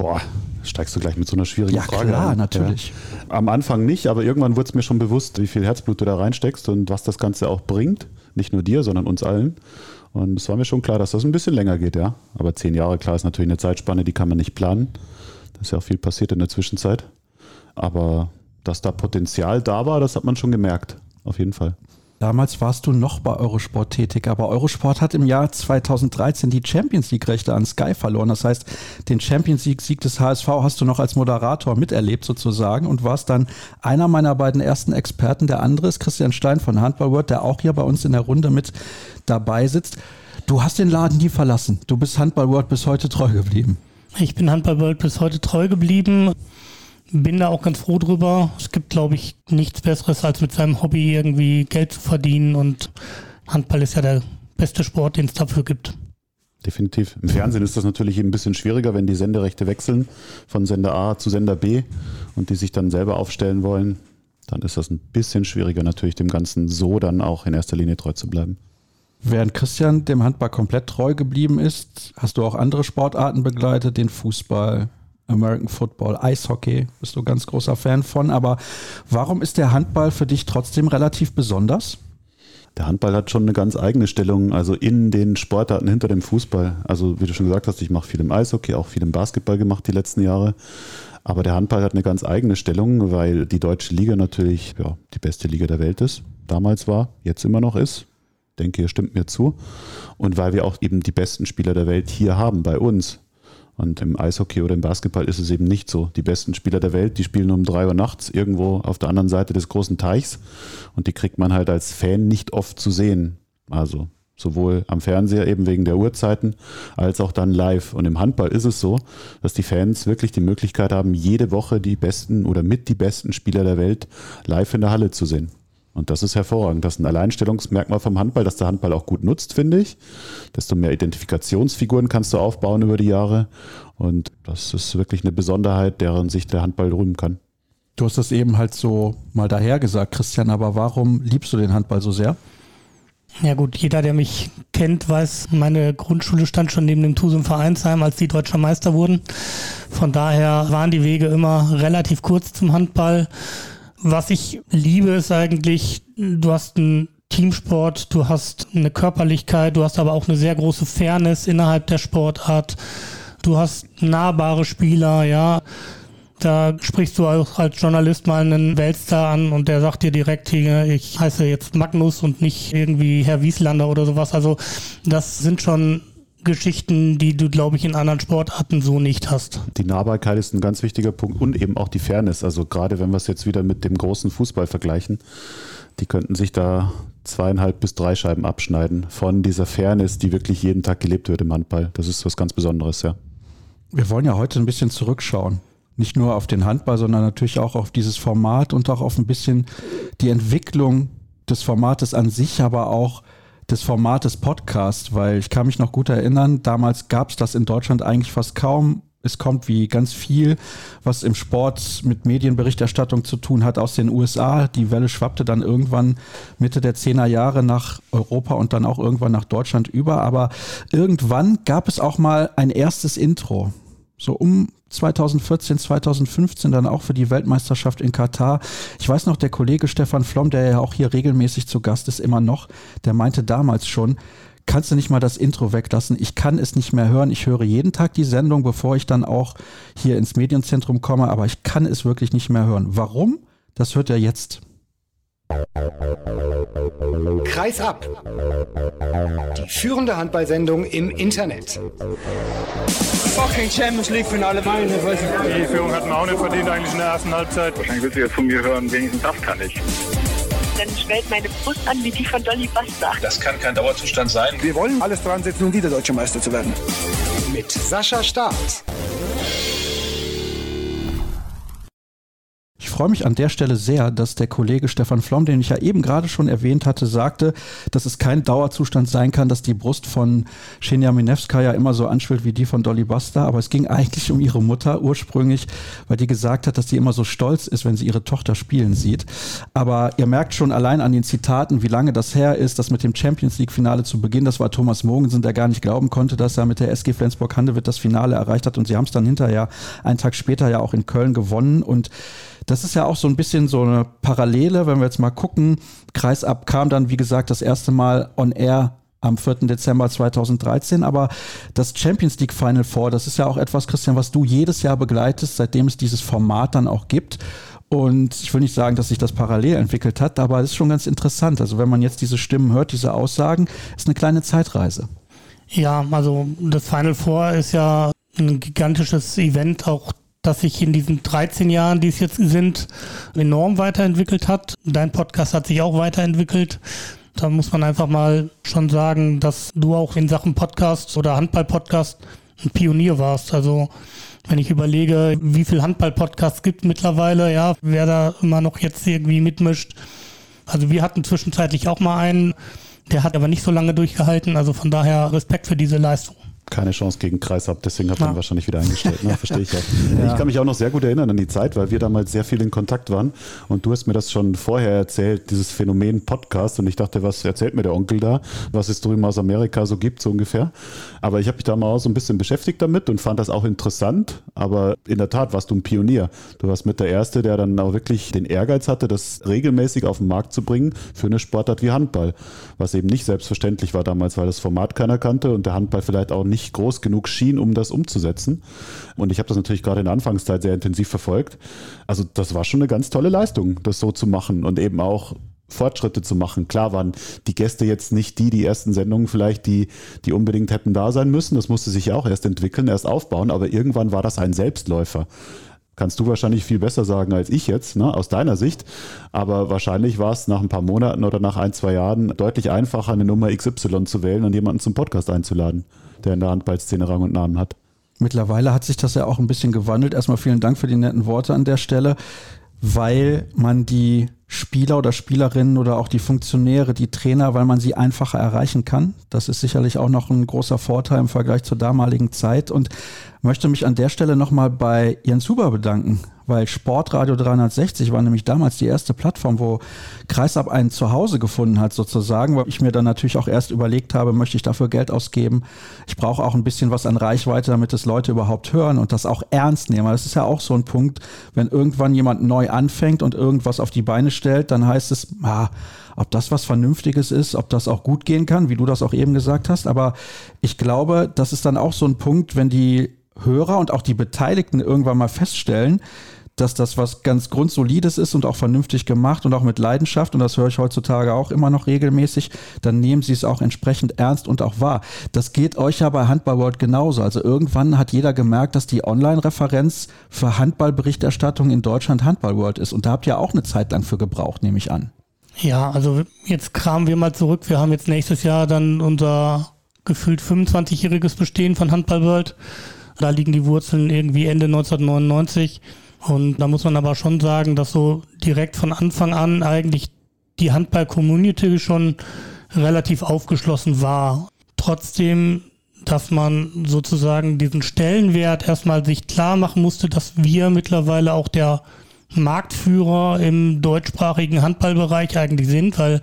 Boah, steigst du gleich mit so einer schwierigen ja, Frage klar, an. natürlich. Ja. Am Anfang nicht, aber irgendwann wurde es mir schon bewusst, wie viel Herzblut du da reinsteckst und was das Ganze auch bringt. Nicht nur dir, sondern uns allen. Und es war mir schon klar, dass das ein bisschen länger geht, ja. Aber zehn Jahre, klar, ist natürlich eine Zeitspanne, die kann man nicht planen. Da ist ja auch viel passiert in der Zwischenzeit. Aber dass da Potenzial da war, das hat man schon gemerkt auf jeden Fall. Damals warst du noch bei Eurosport tätig, aber Eurosport hat im Jahr 2013 die Champions League-Rechte an Sky verloren. Das heißt, den Champions League-Sieg des HSV hast du noch als Moderator miterlebt sozusagen und warst dann einer meiner beiden ersten Experten. Der andere ist Christian Stein von Handball World, der auch hier bei uns in der Runde mit dabei sitzt. Du hast den Laden nie verlassen. Du bist Handball World bis heute treu geblieben. Ich bin Handball World bis heute treu geblieben bin da auch ganz froh drüber. Es gibt, glaube ich, nichts Besseres, als mit seinem Hobby irgendwie Geld zu verdienen. Und Handball ist ja der beste Sport, den es dafür gibt. Definitiv. Im Fernsehen ist das natürlich ein bisschen schwieriger, wenn die Senderechte wechseln von Sender A zu Sender B und die sich dann selber aufstellen wollen. Dann ist das ein bisschen schwieriger, natürlich dem Ganzen so dann auch in erster Linie treu zu bleiben. Während Christian dem Handball komplett treu geblieben ist, hast du auch andere Sportarten begleitet, den Fußball, American Football, Eishockey, bist du ganz großer Fan von. Aber warum ist der Handball für dich trotzdem relativ besonders? Der Handball hat schon eine ganz eigene Stellung, also in den Sportarten hinter dem Fußball. Also wie du schon gesagt hast, ich mache viel im Eishockey, auch viel im Basketball gemacht die letzten Jahre. Aber der Handball hat eine ganz eigene Stellung, weil die deutsche Liga natürlich ja, die beste Liga der Welt ist. Damals war, jetzt immer noch ist. Ich denke, ihr stimmt mir zu. Und weil wir auch eben die besten Spieler der Welt hier haben bei uns. Und im Eishockey oder im Basketball ist es eben nicht so. Die besten Spieler der Welt, die spielen um drei Uhr nachts irgendwo auf der anderen Seite des großen Teichs und die kriegt man halt als Fan nicht oft zu sehen. Also sowohl am Fernseher eben wegen der Uhrzeiten als auch dann live. Und im Handball ist es so, dass die Fans wirklich die Möglichkeit haben, jede Woche die besten oder mit die besten Spieler der Welt live in der Halle zu sehen. Und das ist hervorragend. Das ist ein Alleinstellungsmerkmal vom Handball, das der Handball auch gut nutzt, finde ich. Desto mehr Identifikationsfiguren kannst du aufbauen über die Jahre. Und das ist wirklich eine Besonderheit, deren sich der Handball rühmen kann. Du hast das eben halt so mal daher gesagt, Christian, aber warum liebst du den Handball so sehr? Ja gut, jeder, der mich kennt, weiß, meine Grundschule stand schon neben dem Tusum Vereinsheim, als die deutscher Meister wurden. Von daher waren die Wege immer relativ kurz zum Handball. Was ich liebe, ist eigentlich, du hast einen Teamsport, du hast eine Körperlichkeit, du hast aber auch eine sehr große Fairness innerhalb der Sportart. Du hast nahbare Spieler, ja. Da sprichst du auch als Journalist mal einen Weltstar an und der sagt dir direkt, hier, ich heiße jetzt Magnus und nicht irgendwie Herr Wieslander oder sowas. Also das sind schon Geschichten, die du, glaube ich, in anderen Sportarten so nicht hast. Die Nahbarkeit ist ein ganz wichtiger Punkt und eben auch die Fairness. Also gerade wenn wir es jetzt wieder mit dem großen Fußball vergleichen, die könnten sich da zweieinhalb bis drei Scheiben abschneiden von dieser Fairness, die wirklich jeden Tag gelebt wird im Handball. Das ist was ganz Besonderes, ja. Wir wollen ja heute ein bisschen zurückschauen. Nicht nur auf den Handball, sondern natürlich auch auf dieses Format und auch auf ein bisschen die Entwicklung des Formates an sich, aber auch des Formates Podcast, weil ich kann mich noch gut erinnern, damals gab es das in Deutschland eigentlich fast kaum es kommt wie ganz viel, was im Sport mit Medienberichterstattung zu tun hat aus den USA. Die Welle schwappte dann irgendwann Mitte der 10er Jahre nach Europa und dann auch irgendwann nach Deutschland über. Aber irgendwann gab es auch mal ein erstes Intro. So um 2014, 2015 dann auch für die Weltmeisterschaft in Katar. Ich weiß noch, der Kollege Stefan Flom, der ja auch hier regelmäßig zu Gast ist, immer noch, der meinte damals schon, kannst du nicht mal das Intro weglassen? Ich kann es nicht mehr hören. Ich höre jeden Tag die Sendung, bevor ich dann auch hier ins Medienzentrum komme, aber ich kann es wirklich nicht mehr hören. Warum? Das hört er jetzt. Kreis ab. Die führende Handballsendung im Internet. Fucking Champions League Finale meine. Die Führung hatten wir auch nicht verdient eigentlich in der ersten Halbzeit. Wahrscheinlich willst du jetzt von mir hören, wenigstens das kann ich dann schwellt meine Brust an wie die von Dolly Buster. Das kann kein Dauerzustand sein. Wir wollen alles dran setzen, um wieder Deutscher Meister zu werden. Mit Sascha Staat. Ich freue mich an der Stelle sehr, dass der Kollege Stefan Flom, den ich ja eben gerade schon erwähnt hatte, sagte, dass es kein Dauerzustand sein kann, dass die Brust von Shenia Minevskaya immer so anschwillt wie die von Dolly Buster. Aber es ging eigentlich um ihre Mutter ursprünglich, weil die gesagt hat, dass sie immer so stolz ist, wenn sie ihre Tochter spielen sieht. Aber ihr merkt schon allein an den Zitaten, wie lange das her ist, das mit dem Champions League Finale zu Beginn, das war Thomas Mogensen, der gar nicht glauben konnte, dass er mit der SG Flensburg-Handewitt das Finale erreicht hat. Und sie haben es dann hinterher einen Tag später ja auch in Köln gewonnen. Und das ist ja auch so ein bisschen so eine Parallele, wenn wir jetzt mal gucken. Kreisab kam dann, wie gesagt, das erste Mal on air am 4. Dezember 2013. Aber das Champions League Final Four, das ist ja auch etwas, Christian, was du jedes Jahr begleitest, seitdem es dieses Format dann auch gibt. Und ich will nicht sagen, dass sich das parallel entwickelt hat, aber es ist schon ganz interessant. Also wenn man jetzt diese Stimmen hört, diese Aussagen, ist eine kleine Zeitreise. Ja, also das Final Four ist ja ein gigantisches Event, auch das sich in diesen 13 Jahren, die es jetzt sind, enorm weiterentwickelt hat. Dein Podcast hat sich auch weiterentwickelt. Da muss man einfach mal schon sagen, dass du auch in Sachen Podcast oder Handball-Podcast ein Pionier warst. Also wenn ich überlege, wie viel Handball-Podcasts gibt mittlerweile, ja, wer da immer noch jetzt irgendwie mitmischt. Also wir hatten zwischenzeitlich auch mal einen, der hat aber nicht so lange durchgehalten. Also von daher Respekt für diese Leistung keine Chance gegen Kreisab, deswegen hat man wahrscheinlich wieder eingestellt. Ne? Verstehe ich auch. Ja. Ich kann mich auch noch sehr gut erinnern an die Zeit, weil wir damals sehr viel in Kontakt waren und du hast mir das schon vorher erzählt, dieses Phänomen Podcast und ich dachte, was erzählt mir der Onkel da, was es drüben aus Amerika so gibt, so ungefähr. Aber ich habe mich da mal auch so ein bisschen beschäftigt damit und fand das auch interessant, aber in der Tat warst du ein Pionier. Du warst mit der Erste, der dann auch wirklich den Ehrgeiz hatte, das regelmäßig auf den Markt zu bringen für eine Sportart wie Handball, was eben nicht selbstverständlich war damals, weil das Format keiner kannte und der Handball vielleicht auch nicht nicht groß genug schien, um das umzusetzen. Und ich habe das natürlich gerade in der Anfangszeit sehr intensiv verfolgt. Also das war schon eine ganz tolle Leistung, das so zu machen und eben auch Fortschritte zu machen. Klar waren die Gäste jetzt nicht die, die ersten Sendungen vielleicht, die, die unbedingt hätten da sein müssen. Das musste sich ja auch erst entwickeln, erst aufbauen, aber irgendwann war das ein Selbstläufer. Kannst du wahrscheinlich viel besser sagen als ich jetzt, ne, aus deiner Sicht. Aber wahrscheinlich war es nach ein paar Monaten oder nach ein, zwei Jahren deutlich einfacher, eine Nummer XY zu wählen und jemanden zum Podcast einzuladen der in der Handballszene Rang und Namen hat. Mittlerweile hat sich das ja auch ein bisschen gewandelt. Erstmal vielen Dank für die netten Worte an der Stelle, weil man die Spieler oder Spielerinnen oder auch die Funktionäre, die Trainer, weil man sie einfacher erreichen kann. Das ist sicherlich auch noch ein großer Vorteil im Vergleich zur damaligen Zeit und möchte mich an der Stelle nochmal bei Jens Huber bedanken, weil Sportradio 360 war nämlich damals die erste Plattform, wo Kreisab ein Zuhause gefunden hat sozusagen, weil ich mir dann natürlich auch erst überlegt habe, möchte ich dafür Geld ausgeben. Ich brauche auch ein bisschen was an Reichweite, damit es Leute überhaupt hören und das auch ernst nehmen. Das ist ja auch so ein Punkt, wenn irgendwann jemand neu anfängt und irgendwas auf die Beine stellt, dann heißt es, ah, ob das was Vernünftiges ist, ob das auch gut gehen kann, wie du das auch eben gesagt hast. Aber ich glaube, das ist dann auch so ein Punkt, wenn die Hörer und auch die Beteiligten irgendwann mal feststellen, dass das was ganz grundsolides ist und auch vernünftig gemacht und auch mit Leidenschaft, und das höre ich heutzutage auch immer noch regelmäßig, dann nehmen sie es auch entsprechend ernst und auch wahr. Das geht euch ja bei Handball World genauso. Also irgendwann hat jeder gemerkt, dass die Online-Referenz für Handballberichterstattung in Deutschland Handball World ist. Und da habt ihr auch eine Zeit lang für gebraucht, nehme ich an. Ja, also jetzt kramen wir mal zurück. Wir haben jetzt nächstes Jahr dann unser gefühlt 25-jähriges Bestehen von Handball World. Da liegen die Wurzeln irgendwie Ende 1999. Und da muss man aber schon sagen, dass so direkt von Anfang an eigentlich die Handball-Community schon relativ aufgeschlossen war. Trotzdem, dass man sozusagen diesen Stellenwert erstmal sich klar machen musste, dass wir mittlerweile auch der Marktführer im deutschsprachigen Handballbereich eigentlich sind, weil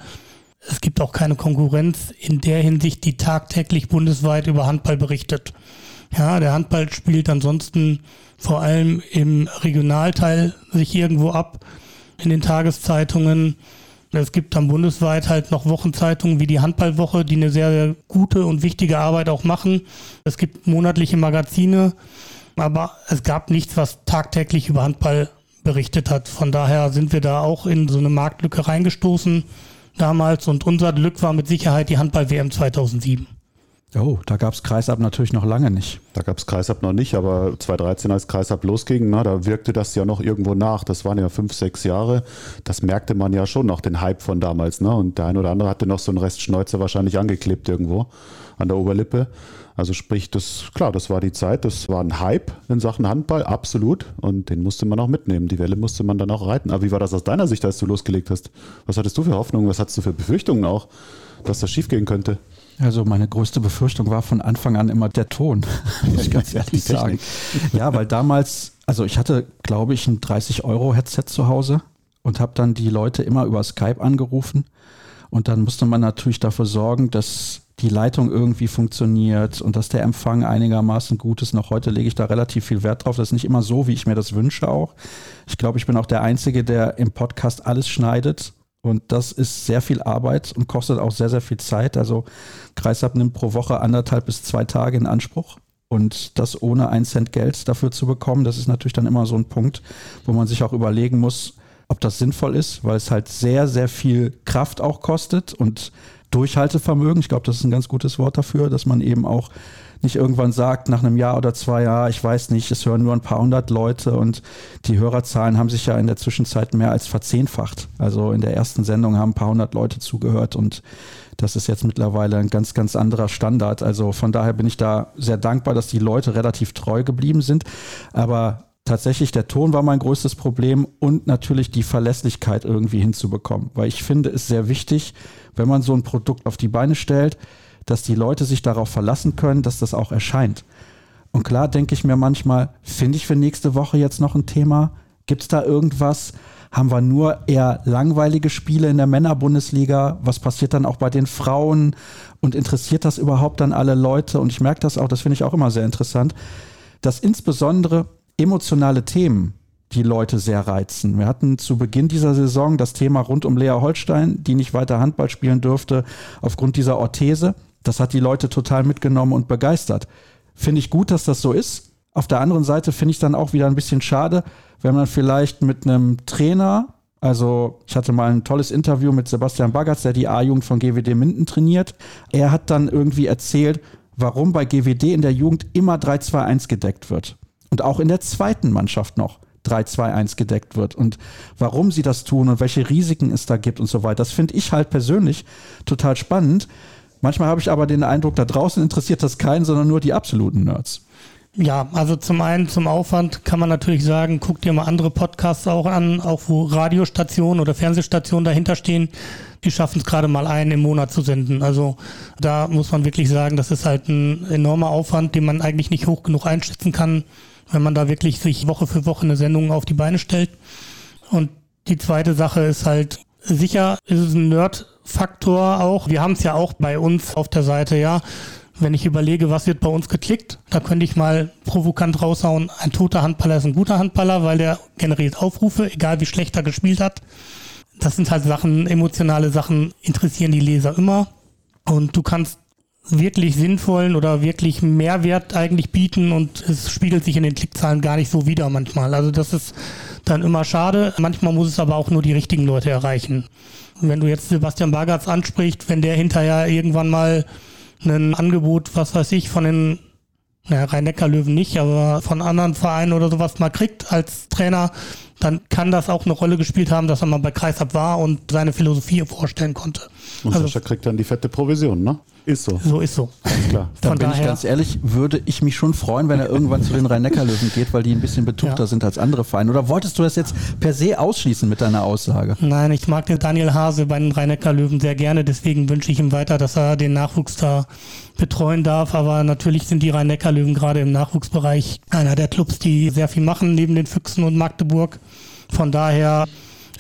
es gibt auch keine Konkurrenz in der Hinsicht, die tagtäglich bundesweit über Handball berichtet. Ja, der Handball spielt ansonsten vor allem im Regionalteil sich irgendwo ab, in den Tageszeitungen. Es gibt dann bundesweit halt noch Wochenzeitungen wie die Handballwoche, die eine sehr, sehr gute und wichtige Arbeit auch machen. Es gibt monatliche Magazine, aber es gab nichts, was tagtäglich über Handball berichtet hat. Von daher sind wir da auch in so eine Marktlücke reingestoßen damals und unser Glück war mit Sicherheit die Handball-WM 2007. Oh, da gab es Kreisab natürlich noch lange nicht. Da gab es Kreisab noch nicht, aber 2013, als Kreisab losging, na, da wirkte das ja noch irgendwo nach. Das waren ja fünf, sechs Jahre. Das merkte man ja schon noch, den Hype von damals. Ne? Und der ein oder andere hatte noch so einen Rest Schnäuze wahrscheinlich angeklebt irgendwo an der Oberlippe. Also sprich, das, klar, das war die Zeit, das war ein Hype in Sachen Handball, absolut. Und den musste man auch mitnehmen. Die Welle musste man dann auch reiten. Aber wie war das aus deiner Sicht, als du losgelegt hast? Was hattest du für Hoffnungen? Was hattest du für Befürchtungen auch, dass das schiefgehen könnte? Also meine größte Befürchtung war von Anfang an immer der Ton, muss ich ganz ehrlich sagen. Ja, weil damals, also ich hatte, glaube ich, ein 30-Euro-Headset zu Hause und habe dann die Leute immer über Skype angerufen. Und dann musste man natürlich dafür sorgen, dass die Leitung irgendwie funktioniert und dass der Empfang einigermaßen gut ist. Noch heute lege ich da relativ viel Wert drauf. Das ist nicht immer so, wie ich mir das wünsche auch. Ich glaube, ich bin auch der Einzige, der im Podcast alles schneidet und das ist sehr viel Arbeit und kostet auch sehr, sehr viel Zeit. Also Kreisab nimmt pro Woche anderthalb bis zwei Tage in Anspruch. Und das ohne ein Cent Geld dafür zu bekommen, das ist natürlich dann immer so ein Punkt, wo man sich auch überlegen muss, ob das sinnvoll ist, weil es halt sehr, sehr viel Kraft auch kostet und Durchhaltevermögen. Ich glaube, das ist ein ganz gutes Wort dafür, dass man eben auch nicht irgendwann sagt, nach einem Jahr oder zwei Jahren, ich weiß nicht, es hören nur ein paar hundert Leute und die Hörerzahlen haben sich ja in der Zwischenzeit mehr als verzehnfacht. Also in der ersten Sendung haben ein paar hundert Leute zugehört und das ist jetzt mittlerweile ein ganz, ganz anderer Standard. Also von daher bin ich da sehr dankbar, dass die Leute relativ treu geblieben sind. Aber tatsächlich der Ton war mein größtes Problem und natürlich die Verlässlichkeit irgendwie hinzubekommen. Weil ich finde es sehr wichtig, wenn man so ein Produkt auf die Beine stellt, dass die Leute sich darauf verlassen können, dass das auch erscheint. Und klar denke ich mir manchmal, finde ich für nächste Woche jetzt noch ein Thema? Gibt es da irgendwas? Haben wir nur eher langweilige Spiele in der Männerbundesliga? Was passiert dann auch bei den Frauen? Und interessiert das überhaupt dann alle Leute? Und ich merke das auch, das finde ich auch immer sehr interessant, dass insbesondere emotionale Themen die Leute sehr reizen. Wir hatten zu Beginn dieser Saison das Thema rund um Lea Holstein, die nicht weiter Handball spielen durfte aufgrund dieser Orthese. Das hat die Leute total mitgenommen und begeistert. Finde ich gut, dass das so ist. Auf der anderen Seite finde ich dann auch wieder ein bisschen schade, wenn man vielleicht mit einem Trainer, also ich hatte mal ein tolles Interview mit Sebastian Bagatz, der die A-Jugend von GWD Minden trainiert. Er hat dann irgendwie erzählt, warum bei GWD in der Jugend immer 3-2-1 gedeckt wird. Und auch in der zweiten Mannschaft noch. 3-2-1 gedeckt wird und warum sie das tun und welche Risiken es da gibt und so weiter. Das finde ich halt persönlich total spannend, Manchmal habe ich aber den Eindruck, da draußen interessiert das keinen, sondern nur die absoluten Nerds. Ja, also zum einen zum Aufwand kann man natürlich sagen, guck dir mal andere Podcasts auch an, auch wo Radiostationen oder Fernsehstationen dahinter stehen. Die schaffen es gerade mal einen im Monat zu senden. Also da muss man wirklich sagen, das ist halt ein enormer Aufwand, den man eigentlich nicht hoch genug einschätzen kann, wenn man da wirklich sich Woche für Woche eine Sendung auf die Beine stellt. Und die zweite Sache ist halt, sicher ist es ein Nerd Faktor auch. Wir haben es ja auch bei uns auf der Seite, ja. Wenn ich überlege, was wird bei uns geklickt, da könnte ich mal provokant raushauen, ein toter Handballer ist ein guter Handballer, weil der generiert Aufrufe, egal wie schlecht er gespielt hat. Das sind halt Sachen, emotionale Sachen interessieren die Leser immer. Und du kannst wirklich sinnvollen oder wirklich Mehrwert eigentlich bieten und es spiegelt sich in den Klickzahlen gar nicht so wider manchmal. Also das ist dann immer schade. Manchmal muss es aber auch nur die richtigen Leute erreichen. Wenn du jetzt Sebastian Bagatz ansprichst, wenn der hinterher irgendwann mal ein Angebot, was weiß ich, von den naja, Rhein-Neckar-Löwen nicht, aber von anderen Vereinen oder sowas mal kriegt als Trainer, dann kann das auch eine Rolle gespielt haben, dass er mal bei Kreisab war und seine Philosophie vorstellen konnte. Und also, Sascha kriegt dann die fette Provision, ne? Ist so. So ist so. Ganz klar. Dann Von bin ich ganz ehrlich, würde ich mich schon freuen, wenn er irgendwann zu den Rhein-Neckar-Löwen geht, weil die ein bisschen betuchter ja. sind als andere Vereine. Oder wolltest du das jetzt per se ausschließen mit deiner Aussage? Nein, ich mag den Daniel Hase bei den Rhein-Neckar-Löwen sehr gerne. Deswegen wünsche ich ihm weiter, dass er den Nachwuchs da betreuen darf. Aber natürlich sind die Rhein-Neckar-Löwen gerade im Nachwuchsbereich einer der Clubs, die sehr viel machen, neben den Füchsen und Magdeburg. Von daher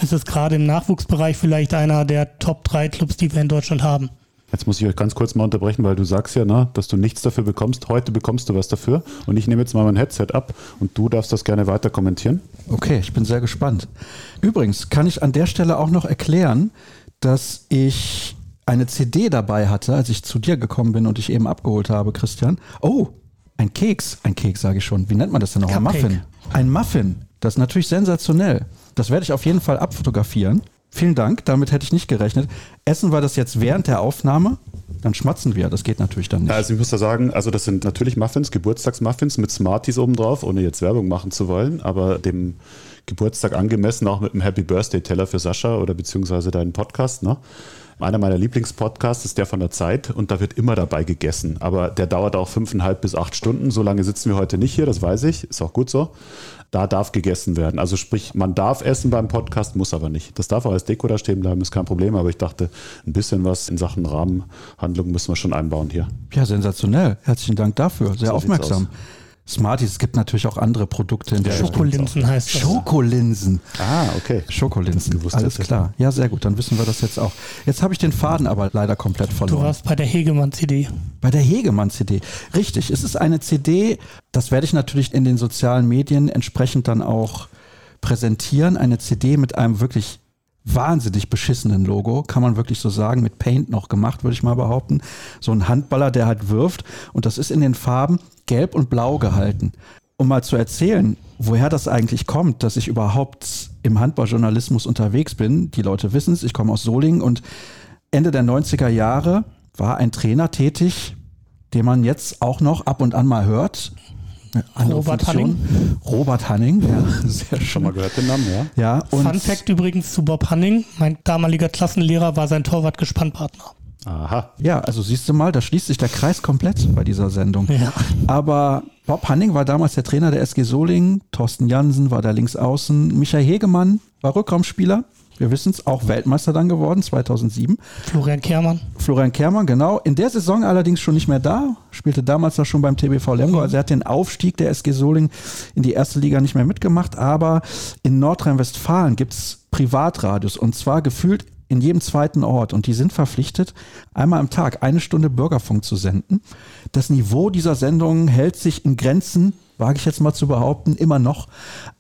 ist es gerade im Nachwuchsbereich vielleicht einer der Top 3 Clubs, die wir in Deutschland haben. Jetzt muss ich euch ganz kurz mal unterbrechen, weil du sagst ja, ne, dass du nichts dafür bekommst. Heute bekommst du was dafür. Und ich nehme jetzt mal mein Headset ab und du darfst das gerne weiter kommentieren. Okay, ich bin sehr gespannt. Übrigens kann ich an der Stelle auch noch erklären, dass ich eine CD dabei hatte, als ich zu dir gekommen bin und dich eben abgeholt habe, Christian. Oh, ein Keks. Ein Keks sage ich schon. Wie nennt man das denn noch? Ein Muffin. Ein Muffin. Das ist natürlich sensationell. Das werde ich auf jeden Fall abfotografieren. Vielen Dank, damit hätte ich nicht gerechnet. Essen wir das jetzt während der Aufnahme? Dann schmatzen wir. Das geht natürlich dann nicht. Also ich muss da sagen, also das sind natürlich Muffins, Geburtstagsmuffins mit Smarties obendrauf, ohne jetzt Werbung machen zu wollen, aber dem Geburtstag angemessen auch mit einem Happy Birthday Teller für Sascha oder beziehungsweise deinen Podcast, ne? Einer meiner Lieblingspodcasts ist der von der Zeit und da wird immer dabei gegessen. Aber der dauert auch fünfeinhalb bis acht Stunden. So lange sitzen wir heute nicht hier, das weiß ich. Ist auch gut so. Da darf gegessen werden. Also sprich, man darf essen beim Podcast, muss aber nicht. Das darf auch als Deko da stehen bleiben, ist kein Problem. Aber ich dachte, ein bisschen was in Sachen Rahmenhandlung müssen wir schon einbauen hier. Ja, sensationell. Herzlichen Dank dafür. Sehr so aufmerksam. Smarties, es gibt natürlich auch andere Produkte in der Schokolinsen heißt das. Schokolinsen. Ah, okay. Schokolinsen. Alles klar. Ja, sehr gut. Dann wissen wir das jetzt auch. Jetzt habe ich den Faden aber leider komplett verloren. Du warst bei der Hegemann-CD. Bei der Hegemann-CD. Richtig. Es ist eine CD, das werde ich natürlich in den sozialen Medien entsprechend dann auch präsentieren. Eine CD mit einem wirklich wahnsinnig beschissenen Logo, kann man wirklich so sagen, mit Paint noch gemacht, würde ich mal behaupten. So ein Handballer, der halt wirft und das ist in den Farben gelb und blau gehalten. Um mal zu erzählen, woher das eigentlich kommt, dass ich überhaupt im Handballjournalismus unterwegs bin. Die Leute wissen es, ich komme aus Solingen und Ende der 90er Jahre war ein Trainer tätig, den man jetzt auch noch ab und an mal hört. Robert Funktion. Hanning. Robert Hanning, ja, sehr Schon mal gehört den Namen, ja. ja und Fun Fact übrigens zu Bob Hanning. Mein damaliger Klassenlehrer war sein Torwart-Gespannpartner. Aha. Ja, also siehst du mal, da schließt sich der Kreis komplett bei dieser Sendung. Ja. Aber Bob Hanning war damals der Trainer der SG Solingen, Thorsten Jansen war da links außen, Michael Hegemann war Rückraumspieler wir wissen es, auch Weltmeister dann geworden, 2007. Florian Kehrmann. Florian Kehrmann, genau. In der Saison allerdings schon nicht mehr da, spielte damals noch schon beim TBV Lemgo. Also er hat den Aufstieg der SG Soling in die erste Liga nicht mehr mitgemacht, aber in Nordrhein-Westfalen gibt es Privatradios und zwar gefühlt in jedem zweiten Ort und die sind verpflichtet, einmal am Tag eine Stunde Bürgerfunk zu senden. Das Niveau dieser Sendung hält sich in Grenzen wage ich jetzt mal zu behaupten, immer noch.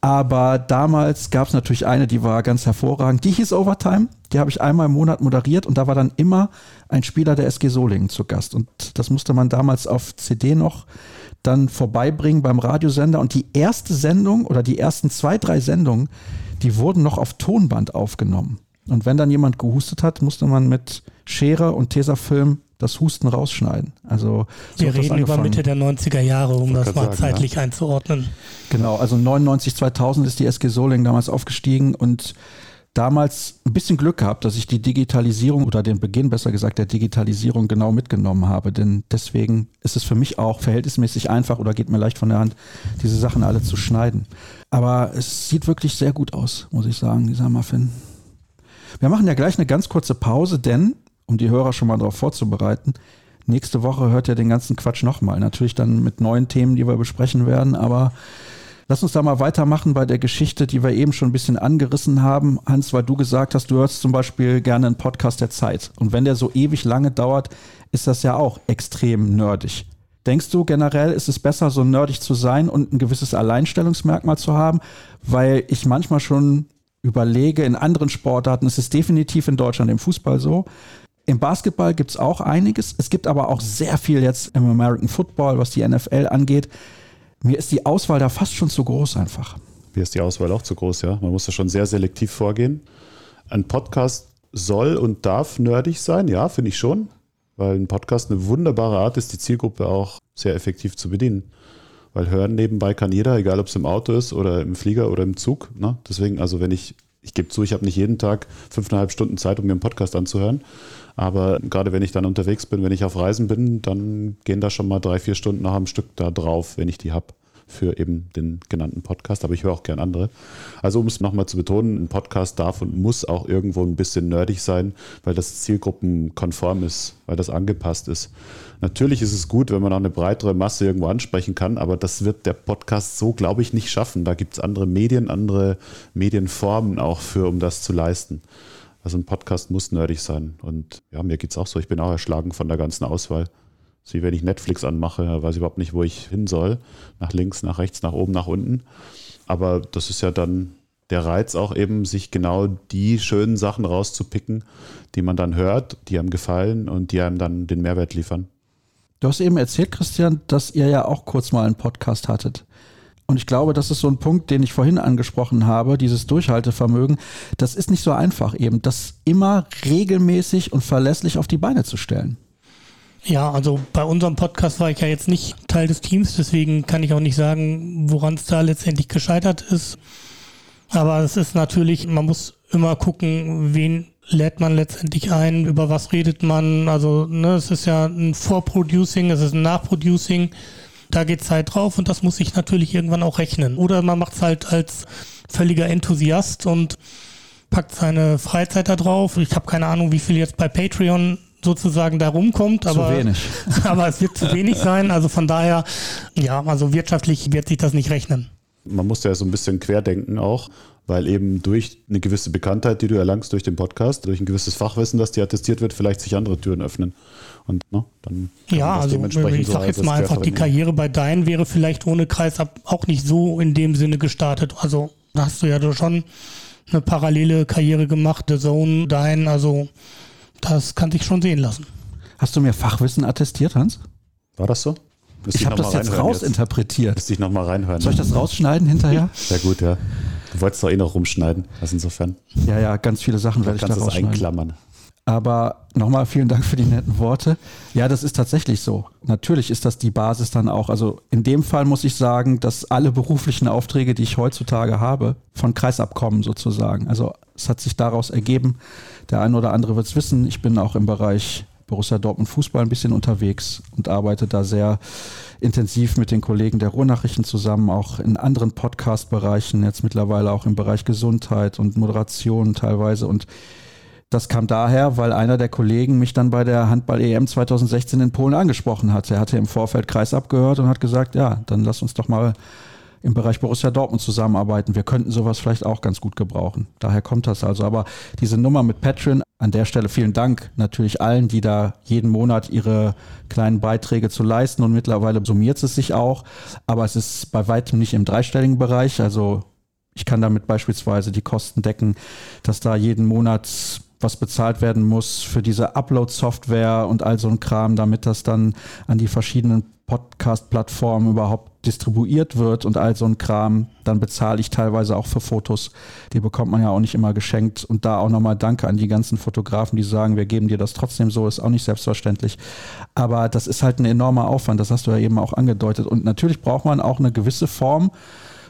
Aber damals gab es natürlich eine, die war ganz hervorragend. Die hieß Overtime. Die habe ich einmal im Monat moderiert und da war dann immer ein Spieler der SG Solingen zu Gast. Und das musste man damals auf CD noch dann vorbeibringen beim Radiosender. Und die erste Sendung oder die ersten zwei, drei Sendungen, die wurden noch auf Tonband aufgenommen. Und wenn dann jemand gehustet hat, musste man mit Schere und Tesafilm das Husten rausschneiden. Also so wir reden über Mitte der 90er Jahre, um das mal sagen, zeitlich ja. einzuordnen. Genau, also 99 2000 ist die SG Soling damals aufgestiegen und damals ein bisschen Glück gehabt, dass ich die Digitalisierung oder den Beginn besser gesagt der Digitalisierung genau mitgenommen habe, denn deswegen ist es für mich auch verhältnismäßig einfach oder geht mir leicht von der Hand, diese Sachen alle zu schneiden. Aber es sieht wirklich sehr gut aus, muss ich sagen, dieser Muffin. Wir machen ja gleich eine ganz kurze Pause, denn um die Hörer schon mal darauf vorzubereiten. Nächste Woche hört ihr den ganzen Quatsch nochmal. Natürlich dann mit neuen Themen, die wir besprechen werden, aber lass uns da mal weitermachen bei der Geschichte, die wir eben schon ein bisschen angerissen haben. Hans, weil du gesagt hast, du hörst zum Beispiel gerne einen Podcast der Zeit. Und wenn der so ewig lange dauert, ist das ja auch extrem nerdig. Denkst du generell, ist es besser, so nerdig zu sein und ein gewisses Alleinstellungsmerkmal zu haben? Weil ich manchmal schon überlege, in anderen Sportarten ist es definitiv in Deutschland im Fußball so, im Basketball gibt es auch einiges. Es gibt aber auch sehr viel jetzt im American Football, was die NFL angeht. Mir ist die Auswahl da fast schon zu groß einfach. Mir ist die Auswahl auch zu groß, ja. Man muss da schon sehr selektiv vorgehen. Ein Podcast soll und darf nerdig sein, ja, finde ich schon. Weil ein Podcast eine wunderbare Art ist, die Zielgruppe auch sehr effektiv zu bedienen. Weil hören nebenbei kann jeder, egal ob es im Auto ist oder im Flieger oder im Zug. Ne? Deswegen, also wenn ich, ich gebe zu, ich habe nicht jeden Tag fünfeinhalb Stunden Zeit, um mir einen Podcast anzuhören. Aber gerade wenn ich dann unterwegs bin, wenn ich auf Reisen bin, dann gehen da schon mal drei, vier Stunden noch am Stück da drauf, wenn ich die habe für eben den genannten Podcast, aber ich höre auch gern andere. Also um es nochmal zu betonen, ein Podcast darf und muss auch irgendwo ein bisschen nerdig sein, weil das zielgruppenkonform ist, weil das angepasst ist. Natürlich ist es gut, wenn man auch eine breitere Masse irgendwo ansprechen kann, aber das wird der Podcast so, glaube ich, nicht schaffen. Da gibt es andere Medien, andere Medienformen auch für, um das zu leisten. Also ein Podcast muss nerdig sein. Und ja, mir geht es auch so. Ich bin auch erschlagen von der ganzen Auswahl. So wie wenn ich Netflix anmache, weiß ich überhaupt nicht, wo ich hin soll. Nach links, nach rechts, nach oben, nach unten. Aber das ist ja dann der Reiz auch eben, sich genau die schönen Sachen rauszupicken, die man dann hört, die einem gefallen und die einem dann den Mehrwert liefern. Du hast eben erzählt, Christian, dass ihr ja auch kurz mal einen Podcast hattet. Und ich glaube, das ist so ein Punkt, den ich vorhin angesprochen habe, dieses Durchhaltevermögen. Das ist nicht so einfach eben, das immer regelmäßig und verlässlich auf die Beine zu stellen. Ja, also bei unserem Podcast war ich ja jetzt nicht Teil des Teams, deswegen kann ich auch nicht sagen, woran es da letztendlich gescheitert ist. Aber es ist natürlich, man muss immer gucken, wen lädt man letztendlich ein, über was redet man. Also ne, es ist ja ein Vorproducing, es ist ein Nachproducing. Da geht Zeit drauf und das muss sich natürlich irgendwann auch rechnen. Oder man macht es halt als völliger Enthusiast und packt seine Freizeit da drauf. Ich habe keine Ahnung, wie viel jetzt bei Patreon sozusagen da rumkommt. Aber, zu wenig. aber es wird zu wenig sein. Also von daher, ja, also wirtschaftlich wird sich das nicht rechnen. Man muss ja so ein bisschen querdenken auch, weil eben durch eine gewisse Bekanntheit, die du erlangst durch den Podcast, durch ein gewisses Fachwissen, das dir attestiert wird, vielleicht sich andere Türen öffnen. Und ne, dann ja, also ich sag jetzt mal einfach, die Karriere bei Dein wäre vielleicht ohne Kreisab auch nicht so in dem Sinne gestartet. Also da hast du ja schon eine parallele Karriere gemacht, The Zone, Dein, also das kann sich schon sehen lassen. Hast du mir Fachwissen attestiert, Hans? War das so? Müsste ich habe das jetzt rausinterpretiert. Müsste ich nochmal reinhören. Soll ich das rausschneiden hinterher? Sehr gut, ja. Du wolltest doch eh noch rumschneiden, also insofern. Ja, ja, ganz viele Sachen werde ich da rausschneiden. einklammern. Aber nochmal vielen Dank für die netten Worte. Ja, das ist tatsächlich so. Natürlich ist das die Basis dann auch. Also in dem Fall muss ich sagen, dass alle beruflichen Aufträge, die ich heutzutage habe, von Kreisabkommen sozusagen. Also es hat sich daraus ergeben. Der eine oder andere wird es wissen. Ich bin auch im Bereich Borussia Dortmund Fußball ein bisschen unterwegs und arbeite da sehr intensiv mit den Kollegen der Ruhrnachrichten zusammen, auch in anderen Podcast-Bereichen, jetzt mittlerweile auch im Bereich Gesundheit und Moderation teilweise. Und das kam daher, weil einer der Kollegen mich dann bei der Handball-EM 2016 in Polen angesprochen hat. Er hatte im Vorfeld Kreis abgehört und hat gesagt, ja, dann lass uns doch mal im Bereich Borussia Dortmund zusammenarbeiten. Wir könnten sowas vielleicht auch ganz gut gebrauchen. Daher kommt das also. Aber diese Nummer mit Patreon, an der Stelle vielen Dank natürlich allen, die da jeden Monat ihre kleinen Beiträge zu leisten und mittlerweile summiert es sich auch. Aber es ist bei weitem nicht im dreistelligen Bereich. Also ich kann damit beispielsweise die Kosten decken, dass da jeden Monat was bezahlt werden muss für diese Upload-Software und all so ein Kram, damit das dann an die verschiedenen Podcast-Plattformen überhaupt distribuiert wird und all so ein Kram, dann bezahle ich teilweise auch für Fotos. Die bekommt man ja auch nicht immer geschenkt. Und da auch nochmal Danke an die ganzen Fotografen, die sagen, wir geben dir das trotzdem so, ist auch nicht selbstverständlich. Aber das ist halt ein enormer Aufwand, das hast du ja eben auch angedeutet. Und natürlich braucht man auch eine gewisse Form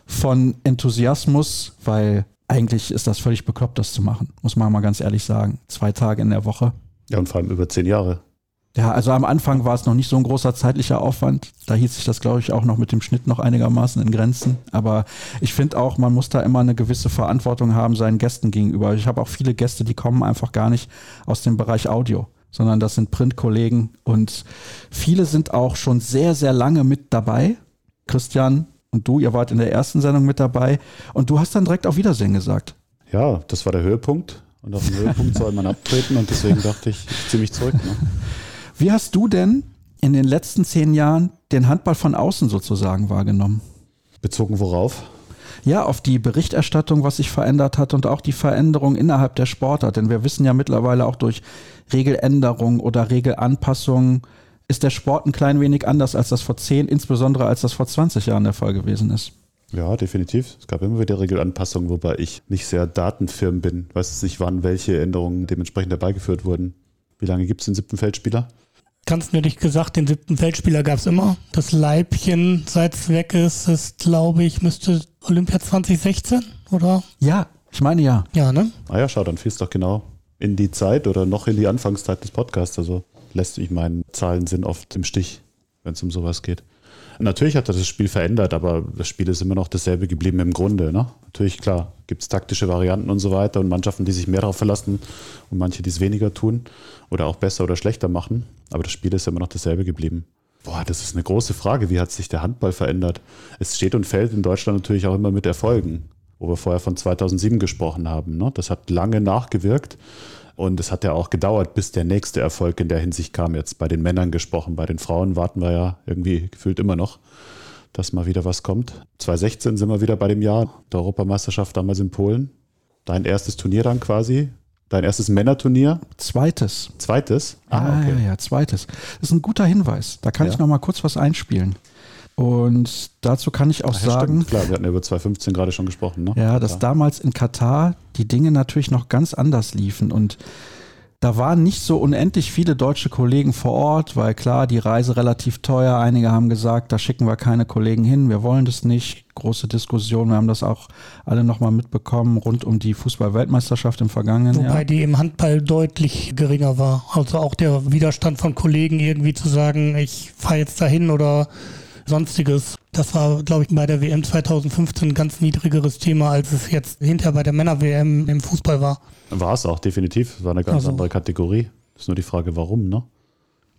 von Enthusiasmus, weil eigentlich ist das völlig bekloppt, das zu machen, muss man mal ganz ehrlich sagen. Zwei Tage in der Woche. Ja, und vor allem über zehn Jahre. Ja, also am Anfang war es noch nicht so ein großer zeitlicher Aufwand. Da hielt sich das, glaube ich, auch noch mit dem Schnitt noch einigermaßen in Grenzen. Aber ich finde auch, man muss da immer eine gewisse Verantwortung haben seinen Gästen gegenüber. Ich habe auch viele Gäste, die kommen einfach gar nicht aus dem Bereich Audio, sondern das sind Printkollegen und viele sind auch schon sehr, sehr lange mit dabei. Christian, und du, ihr wart in der ersten Sendung mit dabei und du hast dann direkt auf Wiedersehen gesagt. Ja, das war der Höhepunkt und auf dem Höhepunkt soll man abtreten und deswegen dachte ich, ich ziehe mich zurück. Ne? Wie hast du denn in den letzten zehn Jahren den Handball von außen sozusagen wahrgenommen? Bezogen worauf? Ja, auf die Berichterstattung, was sich verändert hat und auch die Veränderung innerhalb der Sportart. Denn wir wissen ja mittlerweile auch durch Regeländerungen oder Regelanpassungen, ist der Sport ein klein wenig anders, als das vor 10, insbesondere als das vor 20 Jahren der Fall gewesen ist. Ja, definitiv. Es gab immer wieder Regelanpassungen, wobei ich nicht sehr datenfirm bin. Weiß nicht, wann welche Änderungen dementsprechend herbeigeführt wurden. Wie lange gibt es den siebten Feldspieler? Ganz nötig gesagt, den siebten Feldspieler gab es immer. Das Leibchen, seit es weg ist, ist, glaube ich, müsste Olympia 2016, oder? Ja, ich meine ja. Ja, ne? Ah ja, schau, dann fiel es doch genau in die Zeit oder noch in die Anfangszeit des Podcasts. Also lässt sich meinen Zahlen sind oft im Stich, wenn es um sowas geht. Natürlich hat er das Spiel verändert, aber das Spiel ist immer noch dasselbe geblieben im Grunde. Ne? Natürlich, klar, gibt es taktische Varianten und so weiter und Mannschaften, die sich mehr darauf verlassen und manche, die es weniger tun oder auch besser oder schlechter machen. Aber das Spiel ist immer noch dasselbe geblieben. Boah, das ist eine große Frage. Wie hat sich der Handball verändert? Es steht und fällt in Deutschland natürlich auch immer mit Erfolgen, wo wir vorher von 2007 gesprochen haben. Ne? Das hat lange nachgewirkt. Und es hat ja auch gedauert, bis der nächste Erfolg in der Hinsicht kam. Jetzt bei den Männern gesprochen, bei den Frauen warten wir ja irgendwie gefühlt immer noch, dass mal wieder was kommt. 2016 sind wir wieder bei dem Jahr der Europameisterschaft damals in Polen. Dein erstes Turnier dann quasi. Dein erstes Männerturnier? Zweites. Zweites? Ah, okay. ja, ja, zweites. Das ist ein guter Hinweis. Da kann ja. ich noch mal kurz was einspielen. Und dazu kann ich auch Ach, ja, sagen. Stimmt. Klar, wir hatten ja über 2015 gerade schon gesprochen, ne? Ja, dass damals in Katar die Dinge natürlich noch ganz anders liefen. Und da waren nicht so unendlich viele deutsche Kollegen vor Ort, weil klar, die Reise relativ teuer. Einige haben gesagt, da schicken wir keine Kollegen hin, wir wollen das nicht. Große Diskussion, wir haben das auch alle nochmal mitbekommen rund um die Fußball-Weltmeisterschaft im vergangenen Wobei Jahr. Wobei die im Handball deutlich geringer war. Also auch der Widerstand von Kollegen irgendwie zu sagen, ich fahre jetzt dahin oder sonstiges. Das war, glaube ich, bei der WM 2015 ein ganz niedrigeres Thema, als es jetzt hinterher bei der Männer-WM im Fußball war. War es auch, definitiv. Es war eine ganz also. andere Kategorie. Das ist nur die Frage, warum, ne?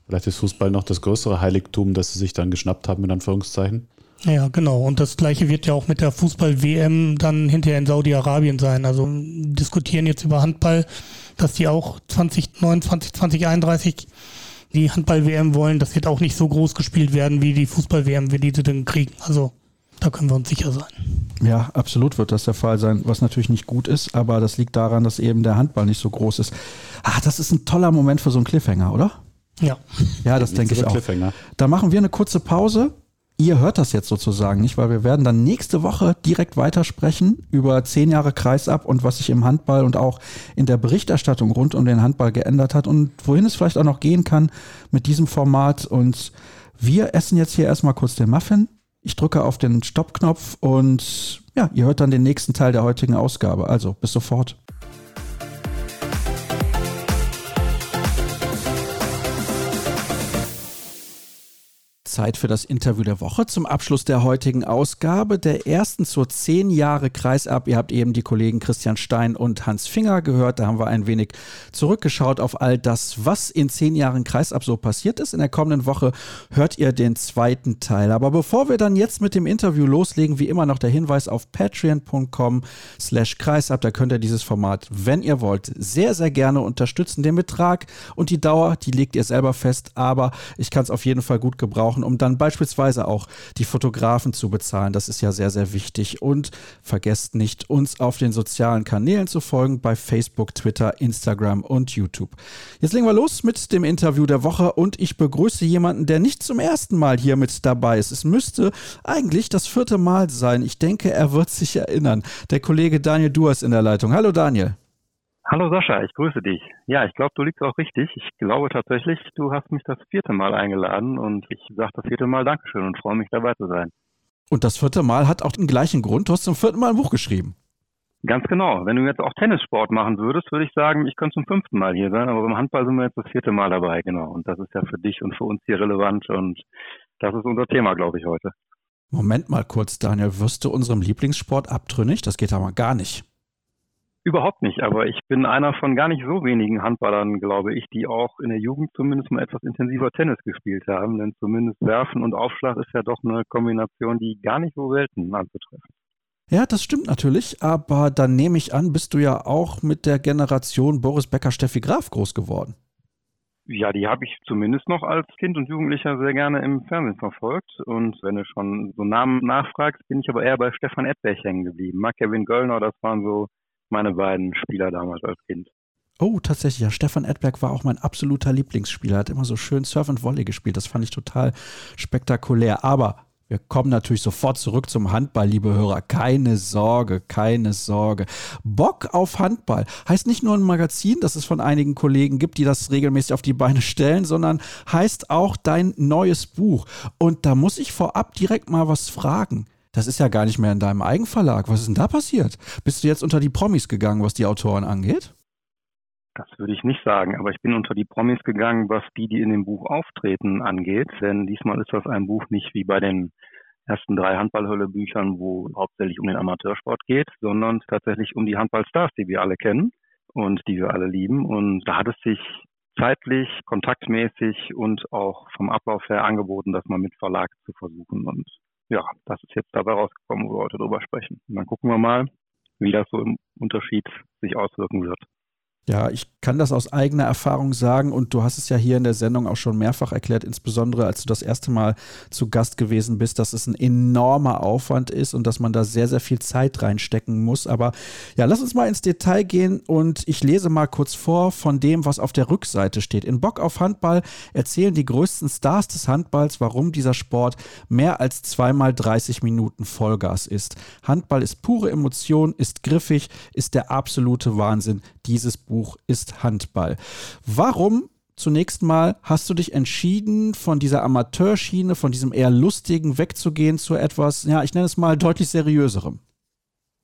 Vielleicht ist Fußball noch das größere Heiligtum, das sie sich dann geschnappt haben, in Anführungszeichen. Ja, genau. Und das gleiche wird ja auch mit der Fußball-WM dann hinterher in Saudi-Arabien sein. Also diskutieren jetzt über Handball, dass die auch 2029, 2031 die Handball-WM wollen, das wird auch nicht so groß gespielt werden wie die Fußball-WM, wie die sie dann kriegen. Also da können wir uns sicher sein. Ja, absolut wird das der Fall sein, was natürlich nicht gut ist, aber das liegt daran, dass eben der Handball nicht so groß ist. Ah, das ist ein toller Moment für so einen Cliffhanger, oder? Ja. Ja, das denke ich auch. Da machen wir eine kurze Pause Ihr hört das jetzt sozusagen nicht, weil wir werden dann nächste Woche direkt weitersprechen über zehn Jahre Kreisab und was sich im Handball und auch in der Berichterstattung rund um den Handball geändert hat und wohin es vielleicht auch noch gehen kann mit diesem Format. Und wir essen jetzt hier erstmal kurz den Muffin. Ich drücke auf den Stoppknopf und ja, ihr hört dann den nächsten Teil der heutigen Ausgabe. Also bis sofort. Zeit für das Interview der Woche zum Abschluss der heutigen Ausgabe, der ersten zur zehn Jahre Kreisab. Ihr habt eben die Kollegen Christian Stein und Hans Finger gehört. Da haben wir ein wenig zurückgeschaut auf all das, was in zehn Jahren Kreisab so passiert ist. In der kommenden Woche hört ihr den zweiten Teil. Aber bevor wir dann jetzt mit dem Interview loslegen, wie immer noch der Hinweis auf patreon.com slash Kreisab. Da könnt ihr dieses Format, wenn ihr wollt, sehr, sehr gerne unterstützen. Den Betrag und die Dauer, die legt ihr selber fest. Aber ich kann es auf jeden Fall gut gebrauchen um dann beispielsweise auch die Fotografen zu bezahlen. Das ist ja sehr, sehr wichtig. Und vergesst nicht, uns auf den sozialen Kanälen zu folgen, bei Facebook, Twitter, Instagram und YouTube. Jetzt legen wir los mit dem Interview der Woche und ich begrüße jemanden, der nicht zum ersten Mal hier mit dabei ist. Es müsste eigentlich das vierte Mal sein. Ich denke, er wird sich erinnern. Der Kollege Daniel Duas in der Leitung. Hallo Daniel. Hallo Sascha, ich grüße dich. Ja, ich glaube, du liegst auch richtig. Ich glaube tatsächlich, du hast mich das vierte Mal eingeladen und ich sage das vierte Mal Dankeschön und freue mich dabei zu sein. Und das vierte Mal hat auch den gleichen Grund. Du hast zum vierten Mal ein Buch geschrieben. Ganz genau. Wenn du jetzt auch Tennissport machen würdest, würde ich sagen, ich könnte zum fünften Mal hier sein, aber beim Handball sind wir jetzt das vierte Mal dabei, genau. Und das ist ja für dich und für uns hier relevant und das ist unser Thema, glaube ich, heute. Moment mal kurz, Daniel. Wirst du unserem Lieblingssport abtrünnig? Das geht aber gar nicht. Überhaupt nicht, aber ich bin einer von gar nicht so wenigen Handballern, glaube ich, die auch in der Jugend zumindest mal etwas intensiver Tennis gespielt haben. Denn zumindest Werfen und Aufschlag ist ja doch eine Kombination, die gar nicht so selten anzutreffen. Ja, das stimmt natürlich, aber dann nehme ich an, bist du ja auch mit der Generation Boris Becker, Steffi Graf groß geworden. Ja, die habe ich zumindest noch als Kind und Jugendlicher sehr gerne im Fernsehen verfolgt. Und wenn du schon so Namen nachfragst, bin ich aber eher bei Stefan Edberg hängen geblieben. Mark Kevin Göllner, das waren so meine beiden Spieler damals als Kind. Oh, tatsächlich, ja. Stefan Edberg war auch mein absoluter Lieblingsspieler. Hat immer so schön Surf und Volley gespielt. Das fand ich total spektakulär. Aber Wir kommen natürlich sofort zurück zum Handball, liebe Hörer. Keine Sorge, keine Sorge. Bock auf Handball heißt nicht nur ein Magazin, das es von einigen Kollegen gibt, die das regelmäßig auf die Beine stellen, sondern heißt auch dein neues Buch. Und da muss ich vorab direkt mal was fragen. Das ist ja gar nicht mehr in deinem Eigenverlag. Was ist denn da passiert? Bist du jetzt unter die Promis gegangen, was die Autoren angeht? Das würde ich nicht sagen, aber ich bin unter die Promis gegangen, was die, die in dem Buch auftreten, angeht. Denn diesmal ist das ein Buch nicht wie bei den ersten drei Handballhölle-Büchern, wo hauptsächlich um den Amateursport geht, sondern tatsächlich um die Handballstars, die wir alle kennen und die wir alle lieben. Und da hat es sich zeitlich, kontaktmäßig und auch vom Ablauf her angeboten, das mal mit Verlag zu versuchen. Und ja, das ist jetzt dabei rausgekommen, wo wir heute drüber sprechen. Und dann gucken wir mal, wie das so im Unterschied sich auswirken wird. Ja, ich kann das aus eigener Erfahrung sagen und du hast es ja hier in der Sendung auch schon mehrfach erklärt, insbesondere als du das erste Mal zu Gast gewesen bist, dass es ein enormer Aufwand ist und dass man da sehr, sehr viel Zeit reinstecken muss. Aber ja, lass uns mal ins Detail gehen und ich lese mal kurz vor von dem, was auf der Rückseite steht. In Bock auf Handball erzählen die größten Stars des Handballs, warum dieser Sport mehr als zweimal 30 Minuten Vollgas ist. Handball ist pure Emotion, ist griffig, ist der absolute Wahnsinn. Dieses Buch ist Handball. Warum zunächst mal hast du dich entschieden, von dieser Amateurschiene, von diesem eher lustigen wegzugehen zu etwas, ja, ich nenne es mal deutlich seriöserem?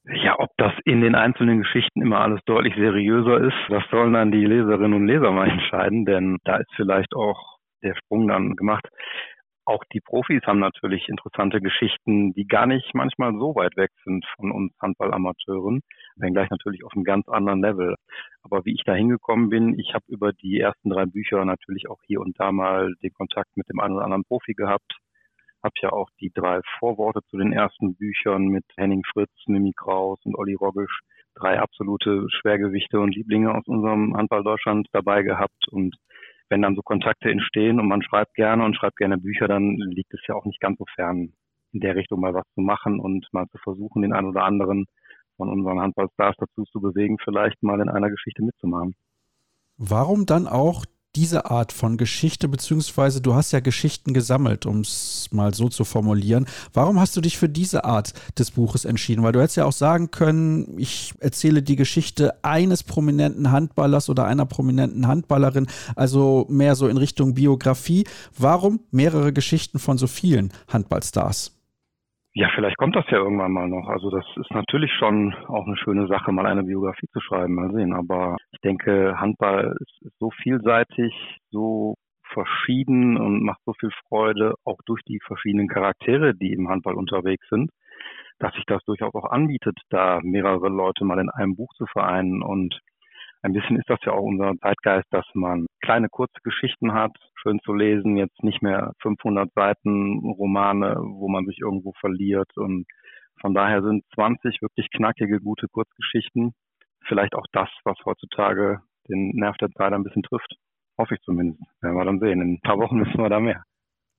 Ja, ob das in den einzelnen Geschichten immer alles deutlich seriöser ist, das sollen dann die Leserinnen und Leser mal entscheiden, denn da ist vielleicht auch der Sprung dann gemacht. Auch die Profis haben natürlich interessante Geschichten, die gar nicht manchmal so weit weg sind von uns Handballamateuren, wenngleich natürlich auf einem ganz anderen Level. Aber wie ich da hingekommen bin, ich habe über die ersten drei Bücher natürlich auch hier und da mal den Kontakt mit dem einen oder anderen Profi gehabt. Habe ja auch die drei Vorworte zu den ersten Büchern mit Henning Fritz, Mimi Kraus und Olli Roggisch, drei absolute Schwergewichte und Lieblinge aus unserem Handball Deutschland dabei gehabt und wenn dann so Kontakte entstehen und man schreibt gerne und schreibt gerne Bücher, dann liegt es ja auch nicht ganz so fern, in der Richtung mal was zu machen und mal zu versuchen, den einen oder anderen von unseren Handballstars dazu zu bewegen, vielleicht mal in einer Geschichte mitzumachen. Warum dann auch diese Art von Geschichte, beziehungsweise du hast ja Geschichten gesammelt, um es mal so zu formulieren. Warum hast du dich für diese Art des Buches entschieden? Weil du hättest ja auch sagen können, ich erzähle die Geschichte eines prominenten Handballers oder einer prominenten Handballerin, also mehr so in Richtung Biografie. Warum mehrere Geschichten von so vielen Handballstars? Ja, vielleicht kommt das ja irgendwann mal noch. Also das ist natürlich schon auch eine schöne Sache, mal eine Biografie zu schreiben, mal sehen. Aber ich denke, Handball ist so vielseitig, so verschieden und macht so viel Freude, auch durch die verschiedenen Charaktere, die im Handball unterwegs sind, dass sich das durchaus auch anbietet, da mehrere Leute mal in einem Buch zu vereinen und ein bisschen ist das ja auch unser Zeitgeist, dass man kleine kurze Geschichten hat, schön zu lesen, jetzt nicht mehr 500 Seiten Romane, wo man sich irgendwo verliert und von daher sind 20 wirklich knackige, gute Kurzgeschichten vielleicht auch das, was heutzutage den Nerv der Zeit ein bisschen trifft. Hoffe ich zumindest. Werden wir dann sehen. In ein paar Wochen wissen wir da mehr.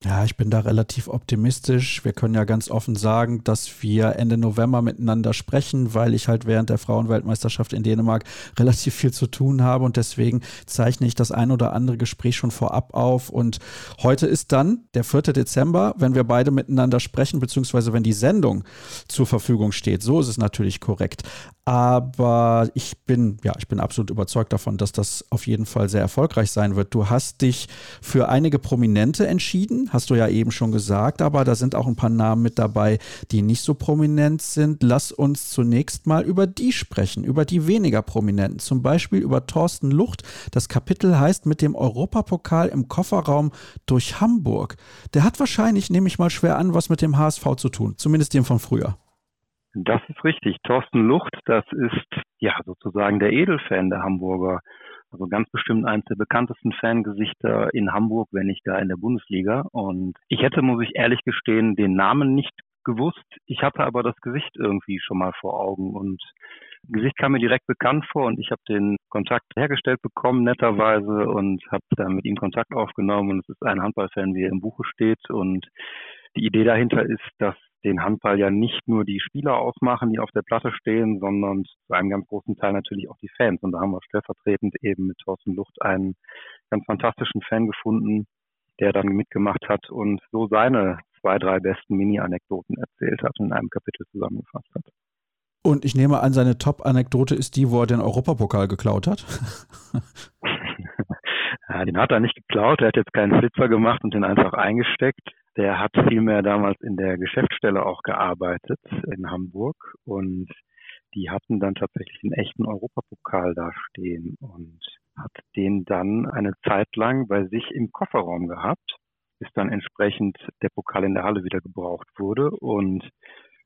Ja, ich bin da relativ optimistisch. Wir können ja ganz offen sagen, dass wir Ende November miteinander sprechen, weil ich halt während der Frauenweltmeisterschaft in Dänemark relativ viel zu tun habe und deswegen zeichne ich das ein oder andere Gespräch schon vorab auf. Und heute ist dann der 4. Dezember, wenn wir beide miteinander sprechen, beziehungsweise wenn die Sendung zur Verfügung steht. So ist es natürlich korrekt. Aber ich bin, ja, ich bin absolut überzeugt davon, dass das auf jeden Fall sehr erfolgreich sein wird. Du hast dich für einige Prominente entschieden, hast du ja eben schon gesagt, aber da sind auch ein paar Namen mit dabei, die nicht so prominent sind. Lass uns zunächst mal über die sprechen, über die weniger prominenten, zum Beispiel über Thorsten Lucht. Das Kapitel heißt mit dem Europapokal im Kofferraum durch Hamburg. Der hat wahrscheinlich, nehme ich mal schwer an, was mit dem HSV zu tun, zumindest dem von früher. Das ist richtig. Thorsten Lucht, das ist ja sozusagen der Edelfan der Hamburger. Also ganz bestimmt eines der bekanntesten Fangesichter in Hamburg, wenn nicht da in der Bundesliga. Und ich hätte, muss ich ehrlich gestehen, den Namen nicht gewusst. Ich hatte aber das Gesicht irgendwie schon mal vor Augen und Gesicht kam mir direkt bekannt vor und ich habe den Kontakt hergestellt bekommen, netterweise, und habe dann mit ihm Kontakt aufgenommen. Und es ist ein Handballfan, wie er im Buche steht. Und die Idee dahinter ist, dass den Handball ja nicht nur die Spieler ausmachen, die auf der Platte stehen, sondern zu einem ganz großen Teil natürlich auch die Fans. Und da haben wir stellvertretend eben mit Thorsten Lucht einen ganz fantastischen Fan gefunden, der dann mitgemacht hat und so seine zwei, drei besten Mini-Anekdoten erzählt hat und in einem Kapitel zusammengefasst hat. Und ich nehme an, seine Top-Anekdote ist die, wo er den Europapokal geklaut hat. ja, den hat er nicht geklaut, er hat jetzt keinen Flitzer gemacht und den einfach eingesteckt. Der hat vielmehr damals in der Geschäftsstelle auch gearbeitet in Hamburg und die hatten dann tatsächlich einen echten Europapokal da stehen und hat den dann eine Zeit lang bei sich im Kofferraum gehabt, bis dann entsprechend der Pokal in der Halle wieder gebraucht wurde und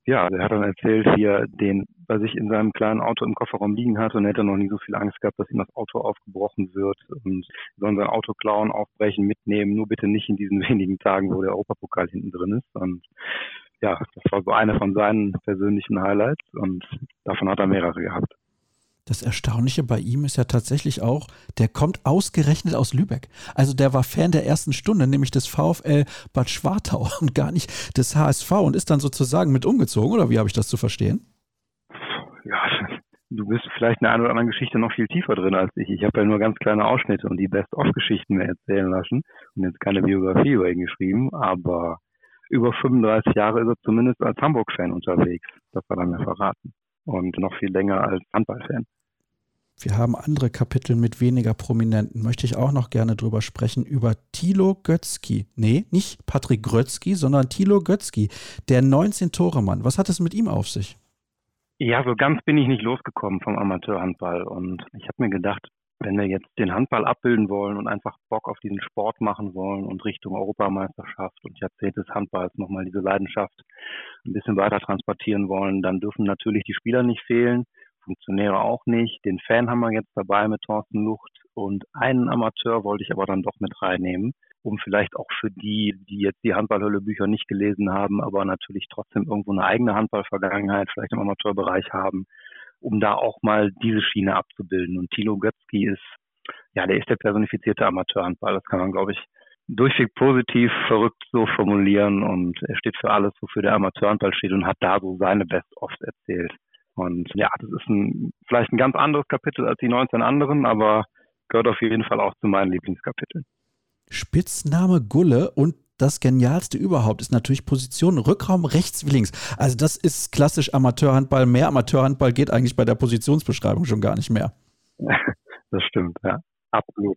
ja, er hat dann erzählt, wie er den bei sich in seinem kleinen Auto im Kofferraum liegen hat und er hätte noch nie so viel Angst gehabt, dass ihm das Auto aufgebrochen wird und sollen sein Auto klauen, aufbrechen, mitnehmen, nur bitte nicht in diesen wenigen Tagen, wo der Europapokal hinten drin ist. Und ja, das war so eine von seinen persönlichen Highlights und davon hat er mehrere gehabt. Das Erstaunliche bei ihm ist ja tatsächlich auch, der kommt ausgerechnet aus Lübeck. Also der war Fan der ersten Stunde, nämlich des VfL Bad Schwartau und gar nicht des HSV und ist dann sozusagen mit umgezogen, oder wie habe ich das zu verstehen? Ja, du bist vielleicht in einer oder anderen Geschichte noch viel tiefer drin als ich. Ich habe ja nur ganz kleine Ausschnitte und die Best-of-Geschichten erzählen lassen und jetzt keine Biografie über ihn geschrieben, aber über 35 Jahre ist er zumindest als Hamburg-Fan unterwegs. Das war dann mir verraten. Und noch viel länger als Handball-Fan. Wir haben andere Kapitel mit weniger Prominenten. Möchte ich auch noch gerne drüber sprechen, über Thilo Götzky. Nee, nicht Patrick Grötzky, sondern Thilo Götzky, der 19-Tore-Mann. Was hat es mit ihm auf sich? Ja, so ganz bin ich nicht losgekommen vom Amateurhandball. Und ich habe mir gedacht, wenn wir jetzt den Handball abbilden wollen und einfach Bock auf diesen Sport machen wollen und Richtung Europameisterschaft und Jahrzehnt des Handballs nochmal diese Leidenschaft ein bisschen weiter transportieren wollen, dann dürfen natürlich die Spieler nicht fehlen. Funktionäre auch nicht. Den Fan haben wir jetzt dabei mit Thorsten Lucht und einen Amateur wollte ich aber dann doch mit reinnehmen, um vielleicht auch für die, die jetzt die Handballhölle-Bücher nicht gelesen haben, aber natürlich trotzdem irgendwo eine eigene Handballvergangenheit vielleicht im Amateurbereich haben, um da auch mal diese Schiene abzubilden. Und Thilo Götzky ist, ja, der ist der personifizierte Amateurhandball. Das kann man, glaube ich, durchweg positiv, verrückt so formulieren und er steht für alles, wofür der Amateurhandball steht und hat da so seine Best-ofs erzählt. Und ja, das ist ein, vielleicht ein ganz anderes Kapitel als die 19 anderen, aber gehört auf jeden Fall auch zu meinen Lieblingskapiteln. Spitzname Gulle und das Genialste überhaupt ist natürlich Position Rückraum rechts wie links. Also das ist klassisch Amateurhandball. Mehr Amateurhandball geht eigentlich bei der Positionsbeschreibung schon gar nicht mehr. Das stimmt, ja. Absolut.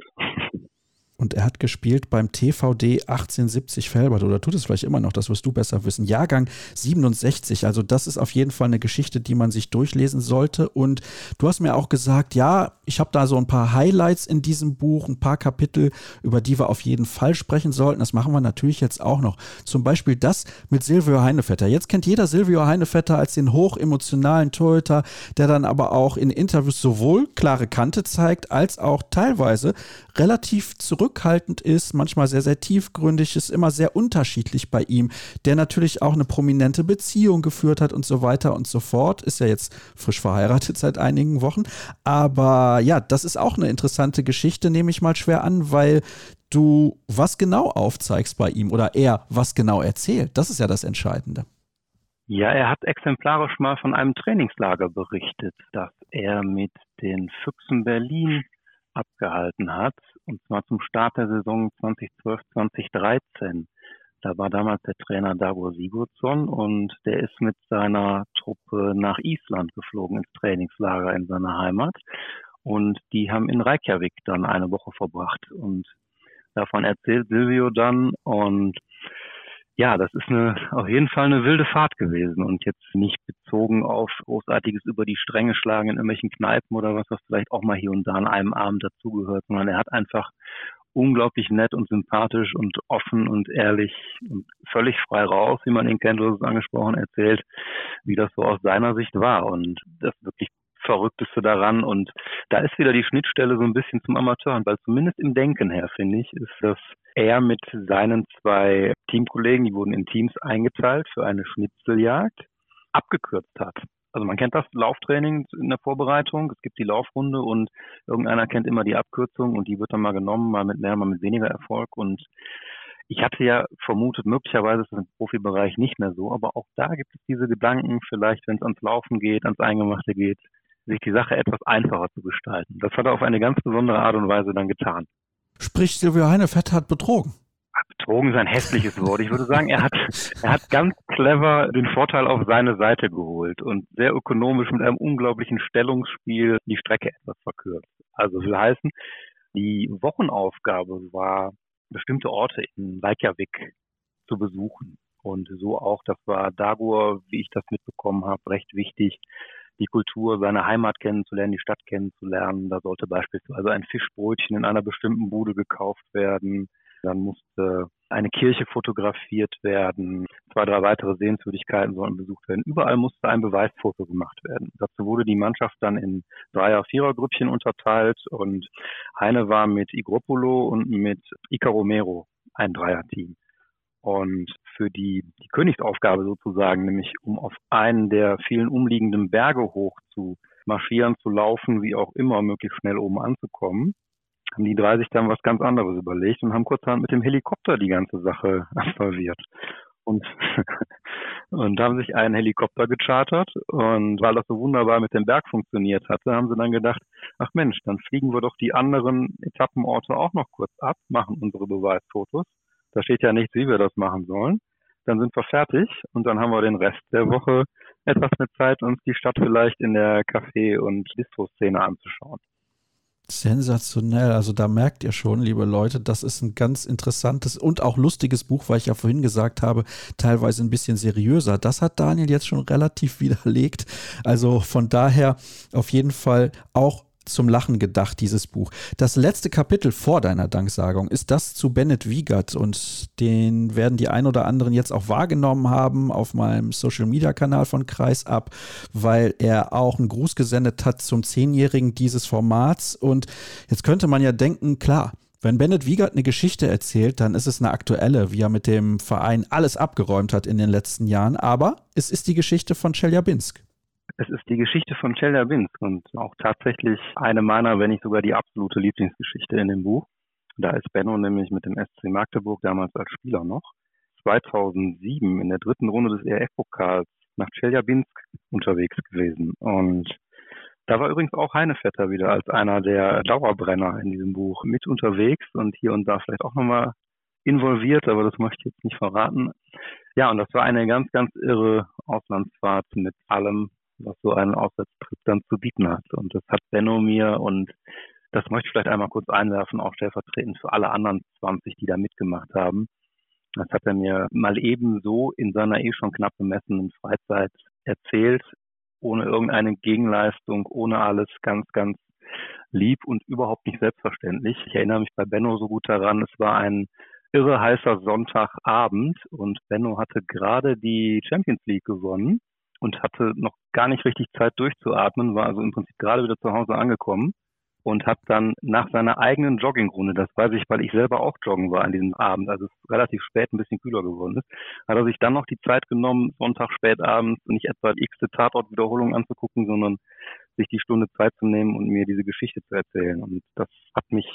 Und er hat gespielt beim TVD 1870 Felbert oder tut es vielleicht immer noch, das wirst du besser wissen. Jahrgang 67, also das ist auf jeden Fall eine Geschichte, die man sich durchlesen sollte. Und du hast mir auch gesagt, ja, ich habe da so ein paar Highlights in diesem Buch, ein paar Kapitel, über die wir auf jeden Fall sprechen sollten. Das machen wir natürlich jetzt auch noch. Zum Beispiel das mit Silvio Heinevetter. Jetzt kennt jeder Silvio Heinevetter als den hochemotionalen Torhüter, der dann aber auch in Interviews sowohl klare Kante zeigt, als auch teilweise relativ zurückhaltend ist, manchmal sehr, sehr tiefgründig, ist immer sehr unterschiedlich bei ihm, der natürlich auch eine prominente Beziehung geführt hat und so weiter und so fort. Ist ja jetzt frisch verheiratet seit einigen Wochen. Aber ja, das ist auch eine interessante Geschichte, nehme ich mal schwer an, weil du was genau aufzeigst bei ihm oder er was genau erzählt. Das ist ja das Entscheidende. Ja, er hat exemplarisch mal von einem Trainingslager berichtet, das er mit den Füchsen Berlin abgehalten hat, und zwar zum Start der Saison 2012, 2013. Da war damals der Trainer Dago Sigurdsson und der ist mit seiner Truppe nach Island geflogen ins Trainingslager in seiner Heimat. Und die haben in Reykjavik dann eine Woche verbracht. Und davon erzählt Silvio dann und ja, das ist eine, auf jeden Fall eine wilde Fahrt gewesen und jetzt nicht bezogen auf großartiges über die Stränge schlagen in irgendwelchen Kneipen oder was, was vielleicht auch mal hier und da an einem Abend dazugehört, sondern er hat einfach unglaublich nett und sympathisch und offen und ehrlich und völlig frei raus, wie man ihn kennt, du angesprochen, erzählt, wie das so aus seiner Sicht war. Und das wirklich Verrückteste daran. Und da ist wieder die Schnittstelle so ein bisschen zum Amateurhandball, zumindest im Denken her, finde ich, ist das er mit seinen zwei Teamkollegen, die wurden in Teams eingeteilt für eine Schnitzeljagd, abgekürzt hat. Also man kennt das Lauftraining in der Vorbereitung, es gibt die Laufrunde und irgendeiner kennt immer die Abkürzung und die wird dann mal genommen, mal mit mehr, mal mit weniger Erfolg. Und ich hatte ja vermutet, möglicherweise ist es im Profibereich nicht mehr so, aber auch da gibt es diese Gedanken, vielleicht wenn es ans Laufen geht, ans Eingemachte geht, sich die Sache etwas einfacher zu gestalten. Das hat er auf eine ganz besondere Art und Weise dann getan. Sprich, Silvio Heinefett hat betrogen. Betrogen ist ein hässliches Wort. Ich würde sagen, er hat, er hat ganz clever den Vorteil auf seine Seite geholt und sehr ökonomisch mit einem unglaublichen Stellungsspiel die Strecke etwas verkürzt. Also will heißen, die Wochenaufgabe war, bestimmte Orte in Reykjavik zu besuchen. Und so auch, das war Dagur, wie ich das mitbekommen habe, recht wichtig, die Kultur seiner Heimat kennenzulernen, die Stadt kennenzulernen. Da sollte beispielsweise ein Fischbrötchen in einer bestimmten Bude gekauft werden. Dann musste eine Kirche fotografiert werden. Zwei, drei weitere Sehenswürdigkeiten sollten besucht werden. Überall musste ein Beweisfoto gemacht werden. Dazu wurde die Mannschaft dann in Dreier-, Vierer-Grüppchen unterteilt und Heine war mit Igropolo und mit Ica Romero ein Dreierteam. Und für die, die Königsaufgabe sozusagen, nämlich um auf einen der vielen umliegenden Berge hoch zu marschieren, zu laufen, wie auch immer, möglichst schnell oben anzukommen, haben die drei sich dann was ganz anderes überlegt und haben kurzerhand mit dem Helikopter die ganze Sache absolviert. Und, und haben sich einen Helikopter gechartert und weil das so wunderbar mit dem Berg funktioniert hatte, haben sie dann gedacht, ach Mensch, dann fliegen wir doch die anderen Etappenorte auch noch kurz ab, machen unsere Beweisfotos. Da steht ja nichts, wie wir das machen sollen. Dann sind wir fertig und dann haben wir den Rest der Woche etwas mehr Zeit, uns die Stadt vielleicht in der Café- und Distro-Szene anzuschauen. Sensationell. Also da merkt ihr schon, liebe Leute, das ist ein ganz interessantes und auch lustiges Buch, weil ich ja vorhin gesagt habe, teilweise ein bisschen seriöser. Das hat Daniel jetzt schon relativ widerlegt. Also von daher auf jeden Fall auch zum Lachen gedacht, dieses Buch. Das letzte Kapitel vor deiner Danksagung ist das zu Bennett Wiegert und den werden die ein oder anderen jetzt auch wahrgenommen haben auf meinem Social Media Kanal von Kreis ab, weil er auch einen Gruß gesendet hat zum Zehnjährigen dieses Formats und jetzt könnte man ja denken, klar, wenn Bennett Wiegert eine Geschichte erzählt, dann ist es eine aktuelle, wie er mit dem Verein alles abgeräumt hat in den letzten Jahren, aber es ist die Geschichte von Chelyabinsk. Es ist die Geschichte von Chelyabinsk und auch tatsächlich eine meiner, wenn nicht sogar die absolute Lieblingsgeschichte in dem Buch. Da ist Benno nämlich mit dem SC Magdeburg damals als Spieler noch 2007 in der dritten Runde des ERF-Pokals nach Chelyabinsk unterwegs gewesen. Und da war übrigens auch Heinevetter wieder als einer der Dauerbrenner in diesem Buch mit unterwegs und hier und da vielleicht auch nochmal involviert, aber das möchte ich jetzt nicht verraten. Ja, und das war eine ganz, ganz irre Auslandsfahrt mit allem, was so ein Auswärtstrip dann zu bieten hat. Und das hat Benno mir und das möchte ich vielleicht einmal kurz einwerfen, auch stellvertretend für alle anderen 20, die da mitgemacht haben. Das hat er mir mal ebenso in seiner eh schon knapp bemessenen Freizeit erzählt, ohne irgendeine Gegenleistung, ohne alles ganz, ganz lieb und überhaupt nicht selbstverständlich. Ich erinnere mich bei Benno so gut daran, es war ein irre heißer Sonntagabend und Benno hatte gerade die Champions League gewonnen und hatte noch gar nicht richtig Zeit durchzuatmen, war also im Prinzip gerade wieder zu Hause angekommen und hat dann nach seiner eigenen Joggingrunde, das weiß ich, weil ich selber auch joggen war an diesem Abend, also es relativ spät ein bisschen kühler geworden ist, hat er sich dann noch die Zeit genommen, Sonntag spät abends nicht etwa die x-te Tatortwiederholung anzugucken, sondern sich die Stunde Zeit zu nehmen und mir diese Geschichte zu erzählen. Und das hat mich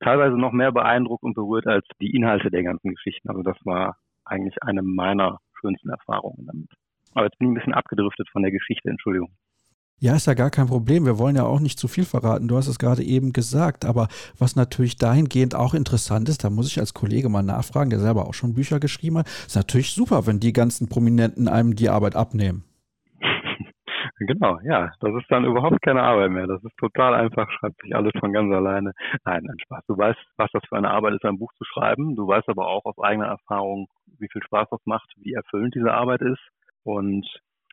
teilweise noch mehr beeindruckt und berührt als die Inhalte der ganzen Geschichten. Also das war eigentlich eine meiner schönsten Erfahrungen damit. Aber jetzt bin ich ein bisschen abgedriftet von der Geschichte, Entschuldigung. Ja, ist ja gar kein Problem. Wir wollen ja auch nicht zu viel verraten. Du hast es gerade eben gesagt. Aber was natürlich dahingehend auch interessant ist, da muss ich als Kollege mal nachfragen, der selber auch schon Bücher geschrieben hat, ist natürlich super, wenn die ganzen Prominenten einem die Arbeit abnehmen. Genau, ja. Das ist dann überhaupt keine Arbeit mehr. Das ist total einfach, schreibt sich alles von ganz alleine. Nein, ein Spaß. Du weißt, was das für eine Arbeit ist, ein Buch zu schreiben. Du weißt aber auch aus eigener Erfahrung, wie viel Spaß das macht, wie erfüllend diese Arbeit ist. Und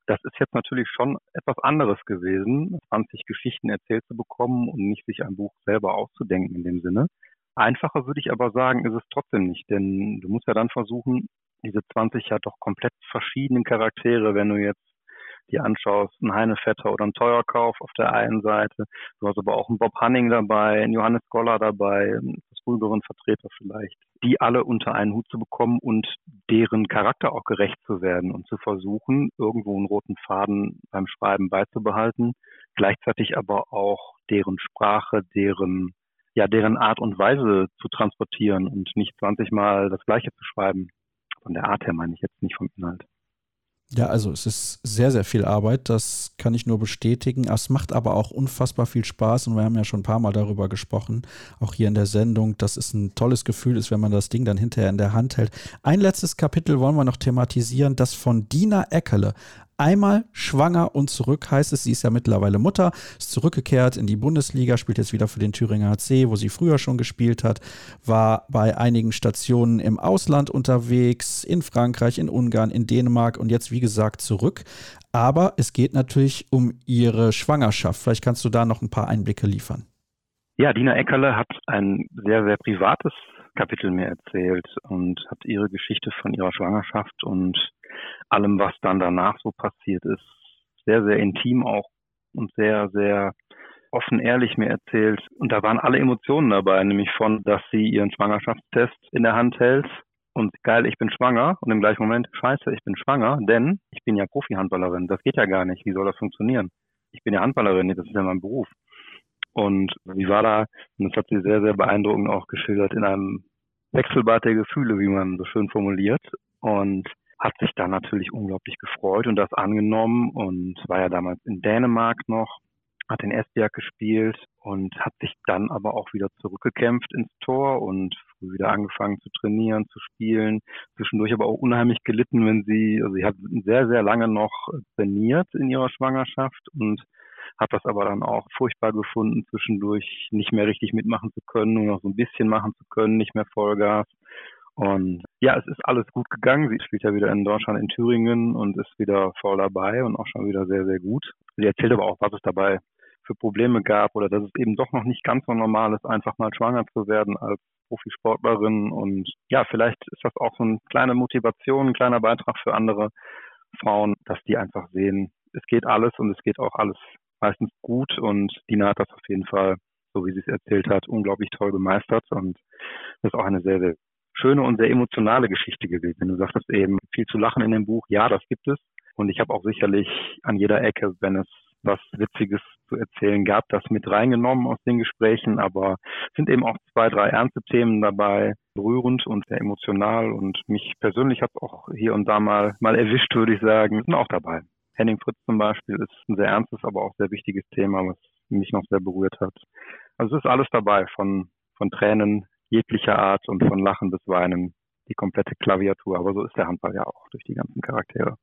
das ist jetzt natürlich schon etwas anderes gewesen, 20 Geschichten erzählt zu bekommen und nicht sich ein Buch selber auszudenken in dem Sinne. Einfacher würde ich aber sagen, ist es trotzdem nicht, denn du musst ja dann versuchen, diese 20 ja doch komplett verschiedenen Charaktere, wenn du jetzt dir anschaust, ein Heinevetter oder ein Teuerkauf auf der einen Seite. Du hast aber auch einen Bob Hanning dabei, einen Johannes Goller dabei, früheren Vertreter vielleicht, die alle unter einen Hut zu bekommen und deren Charakter auch gerecht zu werden und zu versuchen, irgendwo einen roten Faden beim Schreiben beizubehalten, gleichzeitig aber auch deren Sprache, deren ja, deren Art und Weise zu transportieren und nicht 20 Mal das Gleiche zu schreiben. Von der Art her meine ich jetzt nicht vom Inhalt. Ja, also es ist sehr, sehr viel Arbeit, das kann ich nur bestätigen. Es macht aber auch unfassbar viel Spaß und wir haben ja schon ein paar Mal darüber gesprochen, auch hier in der Sendung, dass es ein tolles Gefühl ist, wenn man das Ding dann hinterher in der Hand hält. Ein letztes Kapitel wollen wir noch thematisieren, das von Dina Eckerle, einmal schwanger und zurück heißt es. Sie ist ja mittlerweile Mutter, ist zurückgekehrt in die Bundesliga, spielt jetzt wieder für den Thüringer HC, wo sie früher schon gespielt hat, war bei einigen Stationen im Ausland unterwegs, in Frankreich, in Ungarn, in Dänemark und jetzt wie gesagt zurück. Aber es geht natürlich um ihre Schwangerschaft. Vielleicht kannst du da noch ein paar Einblicke liefern. Ja, Dina Eckerle hat ein sehr, sehr privates Kapitel mir erzählt und hat ihre Geschichte von ihrer Schwangerschaft und allem, was dann danach so passiert ist, sehr, sehr intim auch und sehr, sehr offen ehrlich mir erzählt. Und da waren alle Emotionen dabei, nämlich von, dass sie ihren Schwangerschaftstest in der Hand hält und geil, ich bin schwanger und im gleichen Moment, scheiße, ich bin schwanger, denn ich bin ja Profi-Handballerin. Das geht ja gar nicht. Wie soll das funktionieren? Ich bin ja Handballerin, das ist ja mein Beruf. Und sie war da, und das hat sie sehr, sehr beeindruckend auch geschildert, in einem Wechselbad der Gefühle, wie man so schön formuliert. Und hat sich da natürlich unglaublich gefreut und das angenommen und war ja damals in Dänemark noch, hat in Esbjerg gespielt und hat sich dann aber auch wieder zurückgekämpft ins Tor und früh wieder angefangen zu trainieren, zu spielen. Zwischendurch aber auch unheimlich gelitten, wenn sie, also sie hat sehr, sehr lange noch trainiert in ihrer Schwangerschaft und hat das aber dann auch furchtbar gefunden, zwischendurch nicht mehr richtig mitmachen zu können, nur noch so ein bisschen machen zu können, nicht mehr Vollgas. Und ja, es ist alles gut gegangen. Sie spielt ja wieder in Deutschland, in Thüringen und ist wieder voll dabei und auch schon wieder sehr, sehr gut. Sie erzählt aber auch, was es dabei für Probleme gab oder dass es eben doch noch nicht ganz so normal ist, einfach mal schwanger zu werden als Profisportlerin. Und ja, vielleicht ist das auch so eine kleine Motivation, ein kleiner Beitrag für andere Frauen, dass die einfach sehen, es geht alles und es geht auch alles meistens gut. Und Dina hat das auf jeden Fall, so wie sie es erzählt hat, unglaublich toll gemeistert. Und das ist auch eine sehr, sehr schöne und sehr emotionale Geschichte gewesen. Du sagtest eben, viel zu lachen in dem Buch. Ja, das gibt es. Und ich habe auch sicherlich an jeder Ecke, wenn es was Witziges zu erzählen gab, das mit reingenommen aus den Gesprächen. Aber sind eben auch zwei, drei ernste Themen dabei, berührend und sehr emotional. Und mich persönlich hat auch hier und da mal, mal erwischt, würde ich sagen, sind auch dabei. Henning Fritz zum Beispiel ist ein sehr ernstes, aber auch sehr wichtiges Thema, was mich noch sehr berührt hat. Also es ist alles dabei, von, von Tränen jeglicher Art und von Lachen bis Weinen die komplette Klaviatur. Aber so ist der Handball ja auch durch die ganzen Charaktere.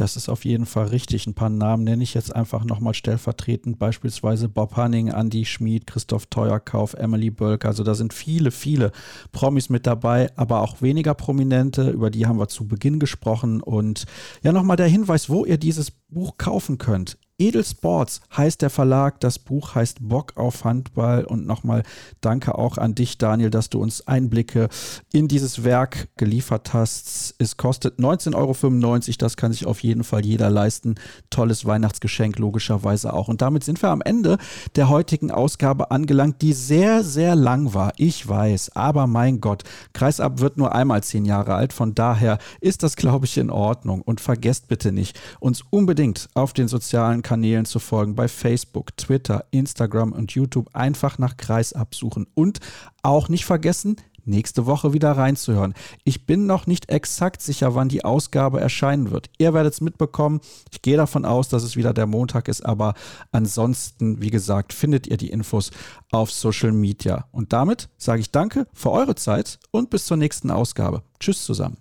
Das ist auf jeden Fall richtig. Ein paar Namen nenne ich jetzt einfach nochmal stellvertretend. Beispielsweise Bob Hanning, Andy Schmid, Christoph Teuerkauf, Emily Bölk. Also da sind viele, viele Promis mit dabei, aber auch weniger Prominente. Über die haben wir zu Beginn gesprochen. Und ja, nochmal der Hinweis, wo ihr dieses Buch kaufen könnt. Edelsports heißt der Verlag, das Buch heißt Bock auf Handball und nochmal danke auch an dich, Daniel, dass du uns Einblicke in dieses Werk geliefert hast. Es kostet 19,95 Euro, das kann sich auf jeden Fall jeder leisten. Tolles Weihnachtsgeschenk logischerweise auch. Und damit sind wir am Ende der heutigen Ausgabe angelangt, die sehr, sehr lang war. Ich weiß, aber mein Gott, Kreisab wird nur einmal zehn Jahre alt, von daher ist das, glaube ich, in Ordnung. Und vergesst bitte nicht, uns unbedingt auf den sozialen Kanälen zu folgen, bei Facebook, Twitter, Instagram und YouTube. Einfach nach Kreis absuchen und auch nicht vergessen, nächste Woche wieder reinzuhören. Ich bin noch nicht exakt sicher, wann die Ausgabe erscheinen wird. Ihr werdet es mitbekommen. Ich gehe davon aus, dass es wieder der Montag ist, aber ansonsten, wie gesagt, findet ihr die Infos auf Social Media. Und damit sage ich danke für eure Zeit und bis zur nächsten Ausgabe. Tschüss zusammen.